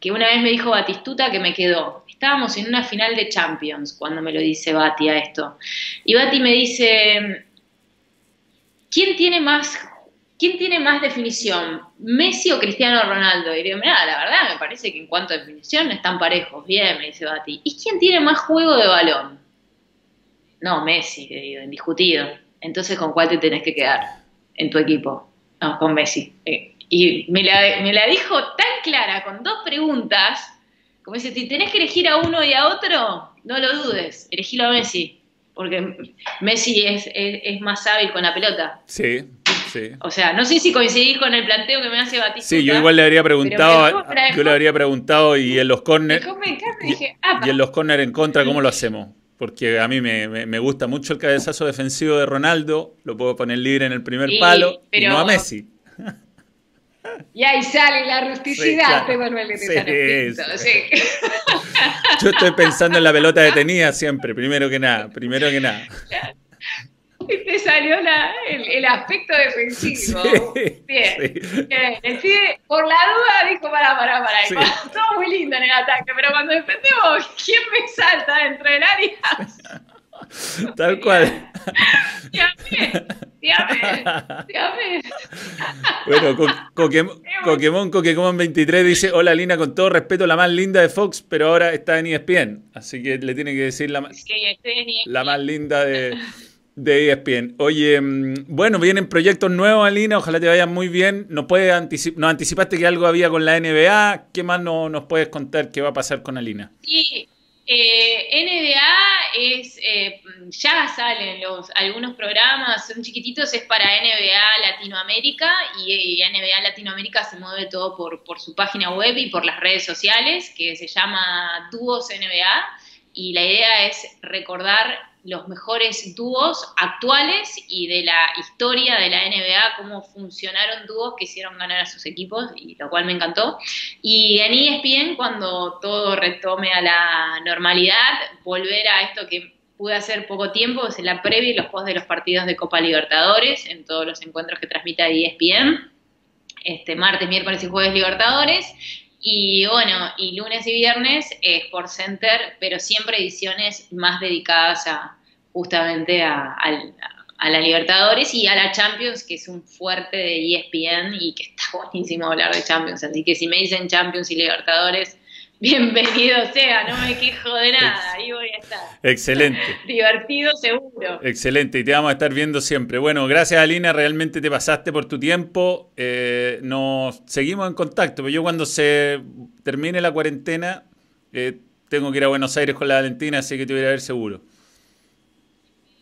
que una vez me dijo Batistuta que me quedó estábamos en una final de Champions cuando me lo dice Bati a esto. Y Bati me dice, ¿quién tiene más, ¿quién tiene más definición? ¿Messi o Cristiano Ronaldo? Y digo, mira, la verdad me parece que en cuanto a definición están parejos. Bien, me dice Bati. ¿Y quién tiene más juego de balón? No, Messi, te digo, indiscutido. Entonces, ¿con cuál te tenés que quedar en tu equipo? No, con Messi. Eh, y me la, me la dijo tan clara, con dos preguntas, como dice, si tenés que elegir a uno y a otro, no lo dudes, elegilo a Messi, porque Messi es, es, más hábil con la pelota. Sí, sí. O sea, no sé si coincidís con el planteo que me hace Batista. Sí, yo igual le habría preguntado, yo le habría preguntado y en los corners, y, en los corners en contra, ¿cómo lo hacemos? Porque a mí me, me, gusta mucho el cabezazo defensivo de Ronaldo, lo puedo poner libre en el primer palo, y no a Messi. Y ahí sale la rusticidad de Manuel de sí, Yo estoy pensando en la pelota detenida siempre, primero que nada, primero que nada. Y te salió el, aspecto defensivo. bien, bien. El pibe, por la duda, dijo: para, para, para. Todo muy lindo en el ataque, pero cuando defendemos, ¿quién me salta dentro del área? Tal cual. Bueno, Coquemón, Coquemón 23 dice, hola Lina, con todo respeto, la más linda de Fox, pero ahora está en ESPN. Así que le tiene que decir la, la más linda de, de ESPN. Oye, mm, bueno, vienen proyectos nuevos, Alina, ojalá te vayan muy bien. ¿Nos, puede nos anticipaste que algo había con la NBA. ¿Qué más no, nos puedes contar qué va a pasar con Alina? Sí, eh, NBA es, eh, ya salen los, algunos programas, son chiquititos, es para NBA Latinoamérica y, NBA Latinoamérica se mueve todo por, por, su página web y por las redes sociales que se llama Dúos NBA y la idea es recordar los mejores dúos actuales y de la historia de la NBA, cómo funcionaron dúos que hicieron ganar a sus equipos, y lo cual me encantó. Y en ESPN, cuando todo retome a la normalidad, volver a esto que pude hacer poco tiempo, es la previa y los post de los partidos de Copa Libertadores, en todos los encuentros que transmite ESPN, este, martes, miércoles y jueves Libertadores, y bueno, y lunes y viernes es por Center, pero siempre ediciones más dedicadas a justamente a, la Libertadores y a la Champions, que es un fuerte de ESPN y que está buenísimo hablar de Champions. Así que si me dicen Champions y Libertadores, bienvenido sea, no me quejo de nada, ahí voy a estar. Excelente. Divertido seguro. Excelente, y te vamos a estar viendo siempre. Bueno, gracias Alina, realmente te pasaste por tu tiempo. Eh, nos seguimos en contacto, pero yo cuando se termine la cuarentena eh, tengo que ir a Buenos Aires con la Valentina, así que te voy a ver seguro.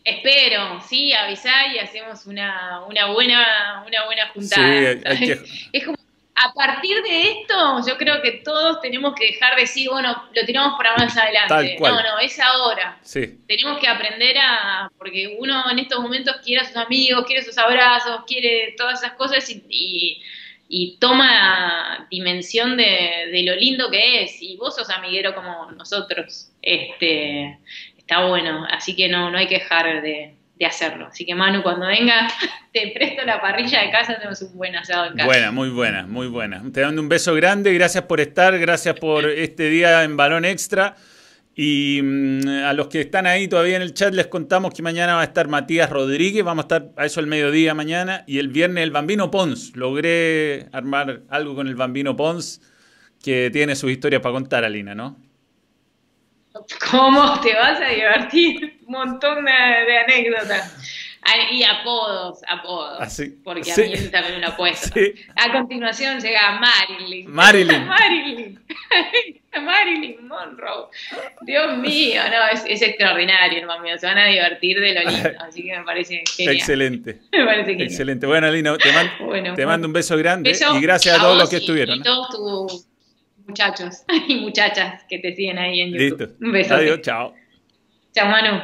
Espero, sí, avisar y hacemos una, una, buena, una buena juntada. es como a partir de esto, yo creo que todos tenemos que dejar de decir, bueno, lo tiramos para más adelante. No, no, es ahora. Sí. Tenemos que aprender a, porque uno en estos momentos quiere a sus amigos, quiere sus abrazos, quiere todas esas cosas y, y, toma dimensión de, de, lo lindo que es. Y vos sos amiguero como nosotros. Este, está bueno, así que no, no hay que dejar de, hacerlo. Así que Manu, cuando venga, te presto la parrilla de casa, tenemos un buen asado en casa. Buena, muy buena, muy buena. Te dando un beso grande, gracias por estar, gracias por este día en Balón Extra. Y mm, a los que están ahí todavía en el chat les contamos que mañana va a estar Matías Rodríguez, vamos a estar a eso el mediodía mañana, y el viernes el Bambino Pons. Logré armar algo con el Bambino Pons que tiene sus historias para contar, Alina, ¿no? ¿Cómo te vas a divertir? Un montón de, anécdotas. Ah, y apodos, apodos. Ah, porque a mí también una apuesta. A continuación llega Marilyn. Marilyn. Marilyn. Marilyn Monroe. Dios mío, no, es, es extraordinario, hermano mío. Se van a divertir de lo lindo. Así que me parece genial. Excelente. Me parece genial. Excelente. Bueno, Lino, te, mando un beso grande y gracias a, todos los que estuvieron. Y todos muchachos y muchachas que te siguen ahí en YouTube. Listo. Un beso. Adiós, chao. Chao, Manu.